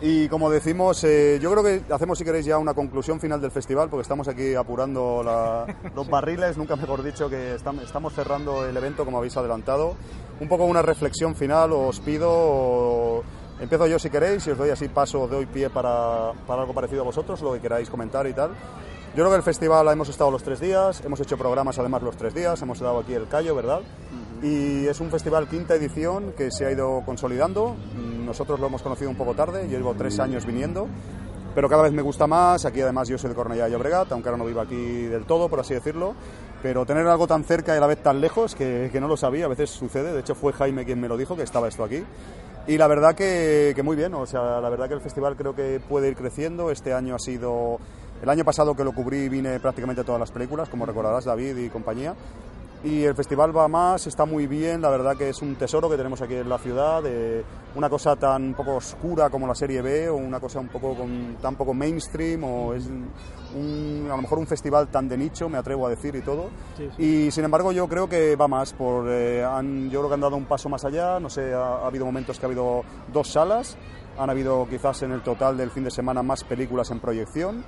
Y como decimos, eh, yo creo que hacemos, si queréis, ya una conclusión final del festival, porque estamos aquí apurando la- los barriles, nunca mejor dicho, que estam- estamos cerrando el evento, como habéis adelantado. Un poco una reflexión final, os pido, empiezo yo si queréis, y os doy así paso, doy pie para, para algo parecido a vosotros, lo que queráis comentar y tal. Yo creo que el festival hemos estado los tres días, hemos hecho programas además los tres días, hemos dado aquí el callo, ¿verdad? Y es un festival quinta edición que se ha ido consolidando. Nosotros lo hemos conocido un poco tarde, yo llevo tres años viniendo, pero cada vez me gusta más. Aquí además yo soy de Cornellá de Llobregat, aunque ahora no vivo aquí del todo, por así decirlo. Pero tener algo tan cerca y a la vez tan lejos, que, que no lo sabía, a veces sucede. De hecho fue Jaime quien me lo dijo, que estaba esto aquí. Y la verdad que, que muy bien, o sea, la verdad que el festival creo que puede ir creciendo. Este año ha sido... El año pasado que lo cubrí vine prácticamente a todas las películas, como recordarás David y compañía. Y el festival va más, está muy bien, la verdad que es un tesoro que tenemos aquí en la ciudad, de una cosa tan poco oscura como la serie B, o una cosa un poco con, tan poco mainstream, o es un- a lo mejor un festival tan de nicho, me atrevo a decir y todo. Y sin embargo yo creo que va más, por, eh, han, yo creo que han dado un paso más allá, no sé, ha, ha habido momentos que ha habido dos salas, han habido quizás en el total del fin de semana más películas en proyección.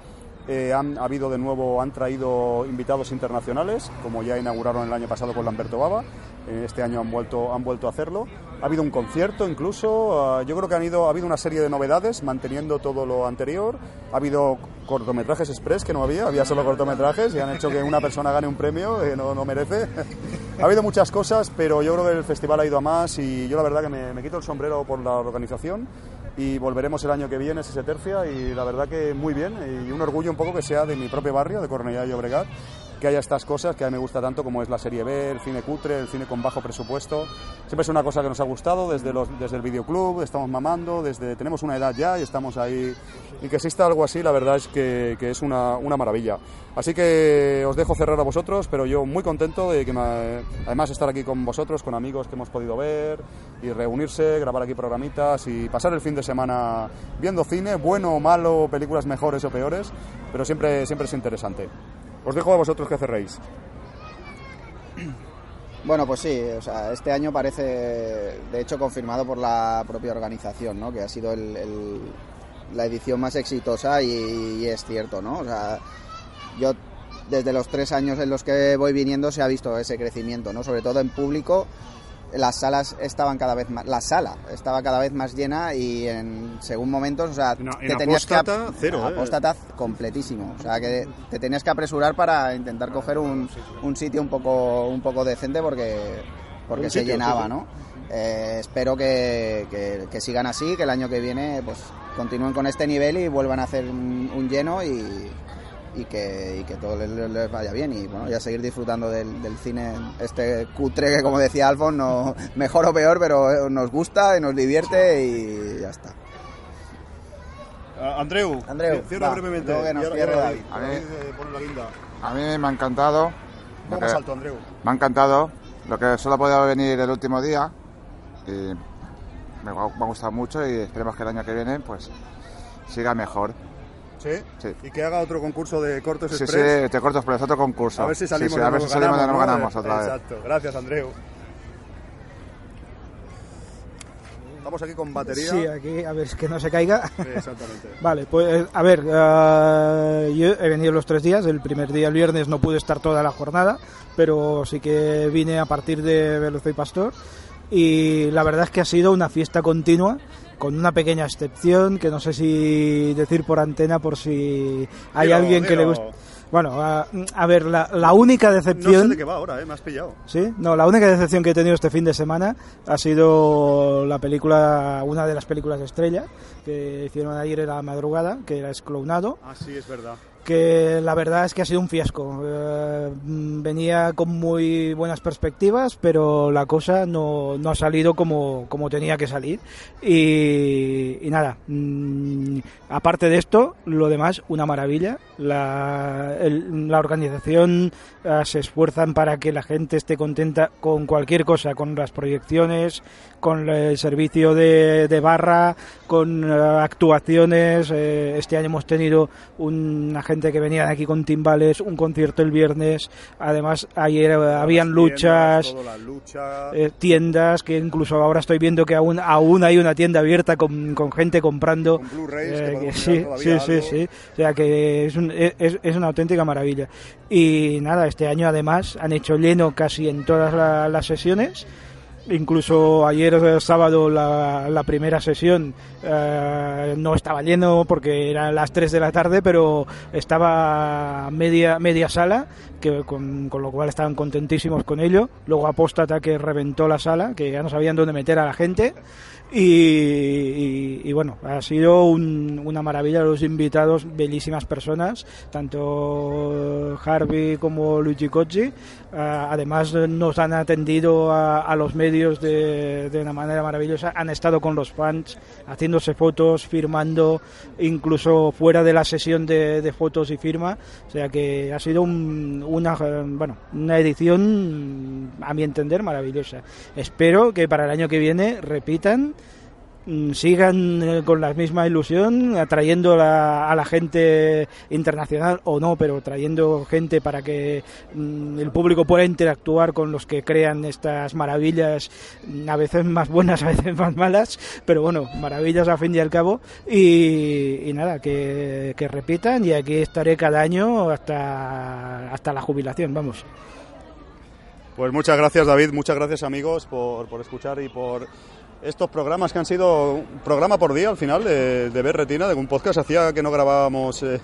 Eh, han ha habido de nuevo, han traído invitados internacionales, como ya inauguraron el año pasado con Lamberto Baba. Eh, este año han vuelto, han vuelto a hacerlo. Ha habido un concierto incluso. ah, yo creo que han ido, ha habido una serie de novedades manteniendo todo lo anterior. Ha habido cortometrajes express que no había, había solo cortometrajes y han hecho que una persona gane un premio que no, no merece. [LAUGHS] ha habido muchas cosas, pero yo creo que el festival ha ido a más y yo la verdad que me, me quito el sombrero por la organización y volveremos el año que viene, si se tercia, y la verdad que muy bien, y un orgullo un poco que sea de mi propio barrio, de Cornellá y Llobregat, que haya estas cosas que a mí me gusta tanto como es la serie B, el cine cutre, el cine con bajo presupuesto. Siempre es una cosa que nos ha gustado desde, los, desde el videoclub, estamos mamando, desde tenemos una edad ya y estamos ahí. Y que exista algo así, la verdad es que, que es una, una maravilla. Así que os dejo cerrar a vosotros, pero yo muy contento de que me- además estar aquí con vosotros, con amigos que hemos podido ver y reunirse, grabar aquí programitas y pasar el fin de semana viendo cine, bueno o malo, películas mejores o peores, pero siempre, siempre es interesante. Os dejo a vosotros que cerréis. Bueno, pues sí, o sea, este año parece, de hecho, confirmado por la propia organización, ¿no? Que ha sido el- el- la edición más exitosa y, y es cierto, ¿no? O sea, yo desde los tres años en los que voy viniendo se ha visto ese crecimiento, ¿no? Sobre todo en público, las salas estaban cada vez más, la sala estaba cada vez más llena y en según momentos, o sea, En- en te tenías que ap- cero, ¿eh? apóstata completísimo, o sea, que te tenías que apresurar para intentar coger un, un sitio un poco un poco decente porque porque Un se sitio, llenaba, sí, sí. ¿no? Eh, espero que, que- que sigan así, que el año que viene pues continúen con este nivel y vuelvan a hacer un, un lleno y, y que, y que todo les, les vaya bien y bueno, ya seguir disfrutando del, del cine este cutre que como decía Alfon, no, [LAUGHS] mejor o peor, pero eh, nos gusta y nos divierte y ya está. Andreu, Andreu, cierra va, brevemente. que nos Y ahora- cierre y ahora David. A eh, mí me ha encantado. Más alto, Andreu. me ha encantado. Lo que solo ha podido venir el último día. Y me ha, me ha gustado mucho y esperemos que el año que viene pues siga mejor. ¿Sí? Sí. Y que haga otro concurso de cortos Sí, express. sí, te corto por otro concurso. A ver si Sí, salimos sí, de a ver si salimos de nuevo, ganamos, ganamos ¿no? otra vez. Exacto. Gracias, Andreu. Estamos aquí con batería. Sí, aquí, a ver, es que no se caiga. Sí, exactamente. [LAUGHS] Vale, pues a ver, eh, yo he venido los tres días, el primer día el viernes no pude estar toda la jornada, pero sí que vine a partir de Velocio y Pastor y la verdad es que ha sido una fiesta continua con una pequeña excepción que no sé si decir por antena por si hay alguien que le guste. Bueno, a, a ver, la, la única No decepción... sé de qué va ahora, ¿eh? Me has pillado. Sí, no, la única decepción que he tenido este fin de semana ha sido la película, una de las películas estrella que hicieron ayer en la madrugada, que era Esclownado, Ah, sí, es verdad. Que la verdad es que ha sido un fiasco. Eh, mm, venía con muy buenas perspectivas, pero la cosa no, no ha salido como, como tenía que salir. Y, nada, mm, aparte de esto, lo demás, una maravilla. La, la organización eh, se esfuerzan para que la gente esté contenta con cualquier cosa, con las proyecciones, con el servicio de, de barra, con eh, actuaciones. Eh, este año hemos tenido una gente que venía de aquí con timbales, un concierto el viernes. Además, ayer eh, habían luchas. tiendas, lucha. eh, tiendas que incluso ahora estoy viendo que aún aún hay una tienda abierta con, con gente comprando Con que Eh, sí, sí, sí. O sea que es, un- es, es una auténtica maravilla. Y nada, este año además han hecho lleno casi en todas la- las sesiones. Incluso ayer eh, sábado la, la primera sesión eh, no estaba lleno porque eran las 3 de la tarde, pero estaba media media sala, que con, con lo cual estaban contentísimos con ello. Luego Apóstata que reventó la sala, que ya no sabían dónde meter a la gente. Y, bueno, ha sido un- una maravilla los invitados, bellísimas personas, tanto Harvey como Luigi Cocci. Ah, además nos han atendido a, a los medios de, de una manera maravillosa, han estado con los fans haciéndose fotos, firmando, incluso fuera de la sesión de, de fotos y firma. O sea que ha sido un- una, eh, bueno, una edición, a mi entender, maravillosa. Espero que para el año que viene repitan sigan eh, con la misma ilusión, atrayendo la- a la gente internacional o no, pero trayendo gente para que mm, el público pueda interactuar con los que crean estas maravillas, mm, a veces más buenas, [LAUGHS] a veces más malas, pero bueno, maravillas a fin y al cabo. Y, y nada, que, que repitan y aquí estaré cada año hasta, hasta la jubilación, vamos. Pues muchas gracias, David. Muchas gracias, amigos, por, por escuchar y por estos programas que han sido un programa por día al final de, de Ver Retina, de un podcast. Hacía que no grabábamos eh,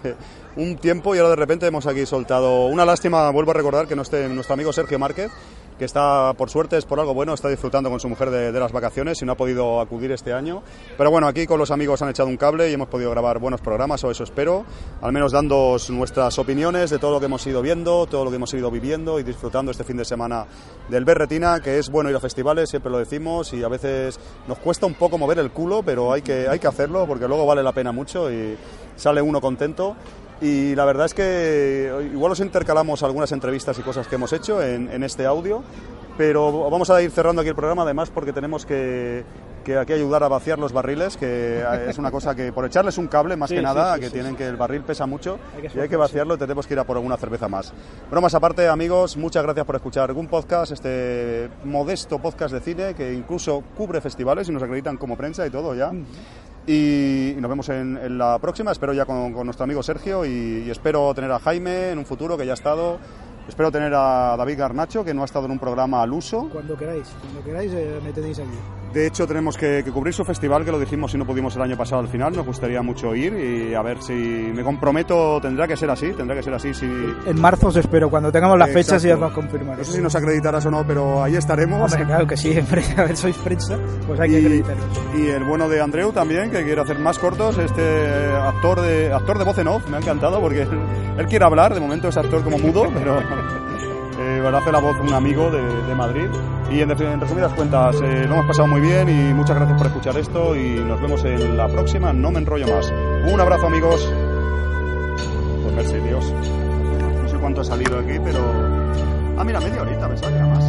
un tiempo y ahora de repente hemos aquí soltado. Una lástima, vuelvo a recordar que no esté nuestro amigo Sergio Márquez, que está, por suerte, es por algo bueno, está disfrutando con su mujer de, las vacaciones y no ha podido acudir este año. Pero bueno, aquí con los amigos han echado un cable y hemos podido grabar buenos programas, o eso espero, al menos dando nuestras opiniones de todo lo que hemos ido viendo, todo lo que hemos ido viviendo y disfrutando este fin de semana del Ver Retina, que es bueno ir a festivales, siempre lo decimos, y a veces nos cuesta un poco mover el culo, pero hay que, hay que hacerlo porque luego vale la pena mucho y sale uno contento. Y la verdad es que igual os intercalamos algunas entrevistas y cosas que hemos hecho en, en este audio, pero vamos a ir cerrando aquí el programa además porque tenemos que, que aquí ayudar a vaciar los barriles, que es una cosa que por echarles un cable más Sí, que nada, sí, que sí, tienen que el barril pesa mucho Hay que y hay que vaciarlo tenemos que ir a por alguna cerveza más. Bromas aparte, amigos, muchas gracias por escuchar algún podcast, este modesto podcast de cine que incluso cubre festivales y nos acreditan como prensa y todo ya. Y, nos vemos en, en la próxima, espero ya con, nuestro amigo Sergio y espero tener a Jaime en un futuro que ya ha estado. Espero tener a David Garnacho, que no ha estado en un programa al uso. Cuando queráis, cuando queráis eh, me tenéis aquí. De hecho, tenemos que, que cubrir su festival, que lo dijimos si no pudimos el año pasado al final. Nos gustaría mucho ir y a ver si me comprometo. Tendrá que ser así, tendrá que ser así. Si, En marzo os espero, cuando tengamos las fechas ya Exacto. os confirmaré. no sé si nos acreditarás o no, pero ahí estaremos. Hombre, claro que sí, [LAUGHS] a ver, sois prensa, pues hay que Y, acreditaros. y el bueno de Andreu también, que quiere hacer más cortos. Este actor de actor de voz en off me ha encantado porque [LAUGHS] él quiere hablar. De momento es actor como mudo, pero eh, hace la voz un amigo de, Madrid. Y en, en resumidas cuentas, eh, lo hemos pasado muy bien y muchas gracias por escuchar esto. Y nos vemos en la próxima. No me enrollo más. Un abrazo, amigos. Pues merci, Dios. No sé cuánto ha salido aquí, pero. Ah, mira, media horita, pensaba que era más.